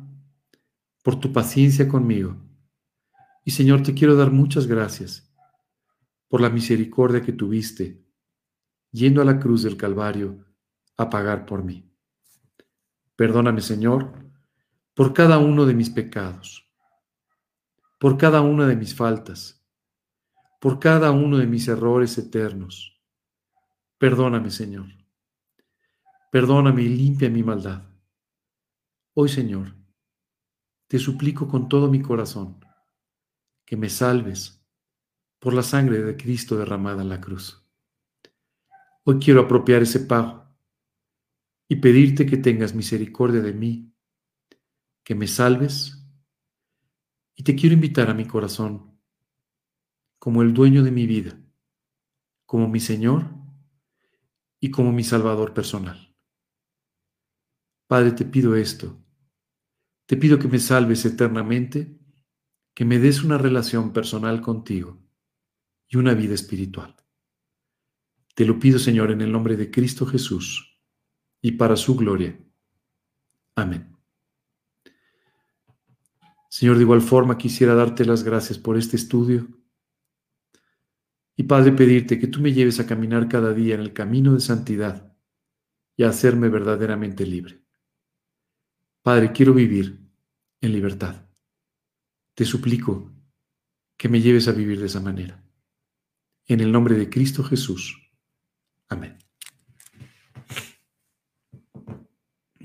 por tu paciencia conmigo Y Señor, te quiero dar muchas gracias por la misericordia que tuviste yendo a la cruz del Calvario a pagar por mí. Perdóname, Señor, por cada uno de mis pecados, por cada una de mis faltas, por cada uno de mis errores eternos. Perdóname, Señor. Perdóname y limpia mi maldad. Hoy, Señor, te suplico con todo mi corazón que me salves por la sangre de Cristo derramada en la cruz. Hoy quiero apropiar ese pago y pedirte que tengas misericordia de mí, que me salves y te quiero invitar a mi corazón como el dueño de mi vida, como mi Señor y como mi Salvador personal. Padre, te pido esto. Te pido que me salves eternamente, que me des una relación personal contigo y una vida espiritual. Te lo pido, Señor, en el nombre de Cristo Jesús y para su gloria. Amén. Señor, de igual forma quisiera darte las gracias por este estudio. Y Padre, pedirte que tú me lleves a caminar cada día en el camino de santidad y a hacerme verdaderamente libre. Padre, quiero vivir en libertad. Te suplico que me lleves a vivir de esa manera. En el nombre de Cristo Jesús. Amén.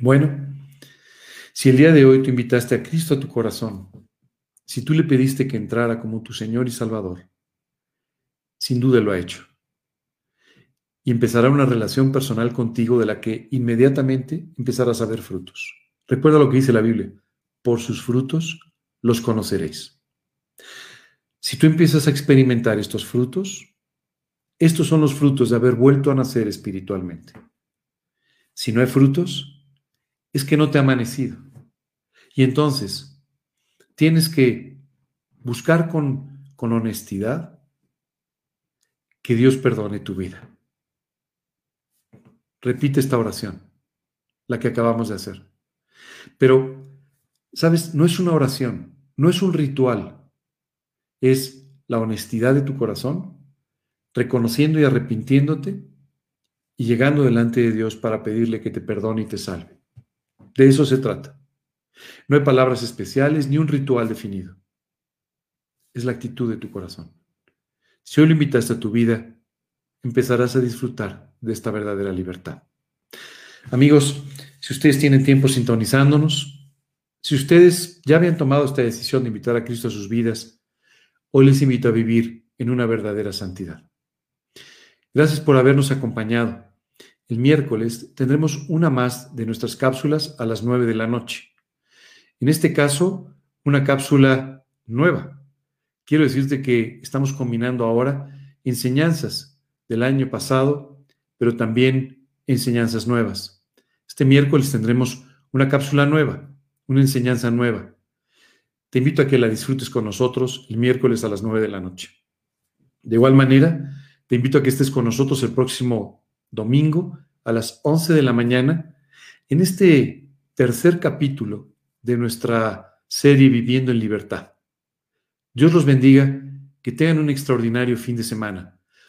Bueno, si el día de hoy tú invitaste a Cristo a tu corazón, si tú le pediste que entrara como tu Señor y Salvador, sin duda lo ha hecho. Y empezará una relación personal contigo de la que inmediatamente empezarás a ver frutos. Recuerda lo que dice la Biblia, por sus frutos los conoceréis. Si tú empiezas a experimentar estos frutos, estos son los frutos de haber vuelto a nacer espiritualmente. Si no hay frutos, es que no te ha amanecido. Y entonces, tienes que buscar con, con honestidad que Dios perdone tu vida. Repite esta oración, la que acabamos de hacer. Pero, ¿sabes? No es una oración, no es un ritual, es la honestidad de tu corazón reconociendo y arrepintiéndote y llegando delante de Dios para pedirle que te perdone y te salve. De eso se trata. No hay palabras especiales ni un ritual definido. Es la actitud de tu corazón. Si hoy lo invitaste a tu vida, empezarás a disfrutar de esta verdadera libertad. Amigos, si ustedes tienen tiempo sintonizándonos, si ustedes ya habían tomado esta decisión de invitar a Cristo a sus vidas, hoy les invito a vivir en una verdadera santidad. Gracias por habernos acompañado. El miércoles tendremos una más de nuestras cápsulas a las 9 de la noche. En este caso, una cápsula nueva. Quiero decirte que estamos combinando ahora enseñanzas del año pasado, pero también enseñanzas nuevas. Este miércoles tendremos una cápsula nueva, una enseñanza nueva. Te invito a que la disfrutes con nosotros el miércoles a las 9 de la noche. De igual manera, te invito a que estés con nosotros el próximo domingo a las 11 de la mañana en este tercer capítulo de nuestra serie Viviendo en Libertad. Dios los bendiga, que tengan un extraordinario fin de semana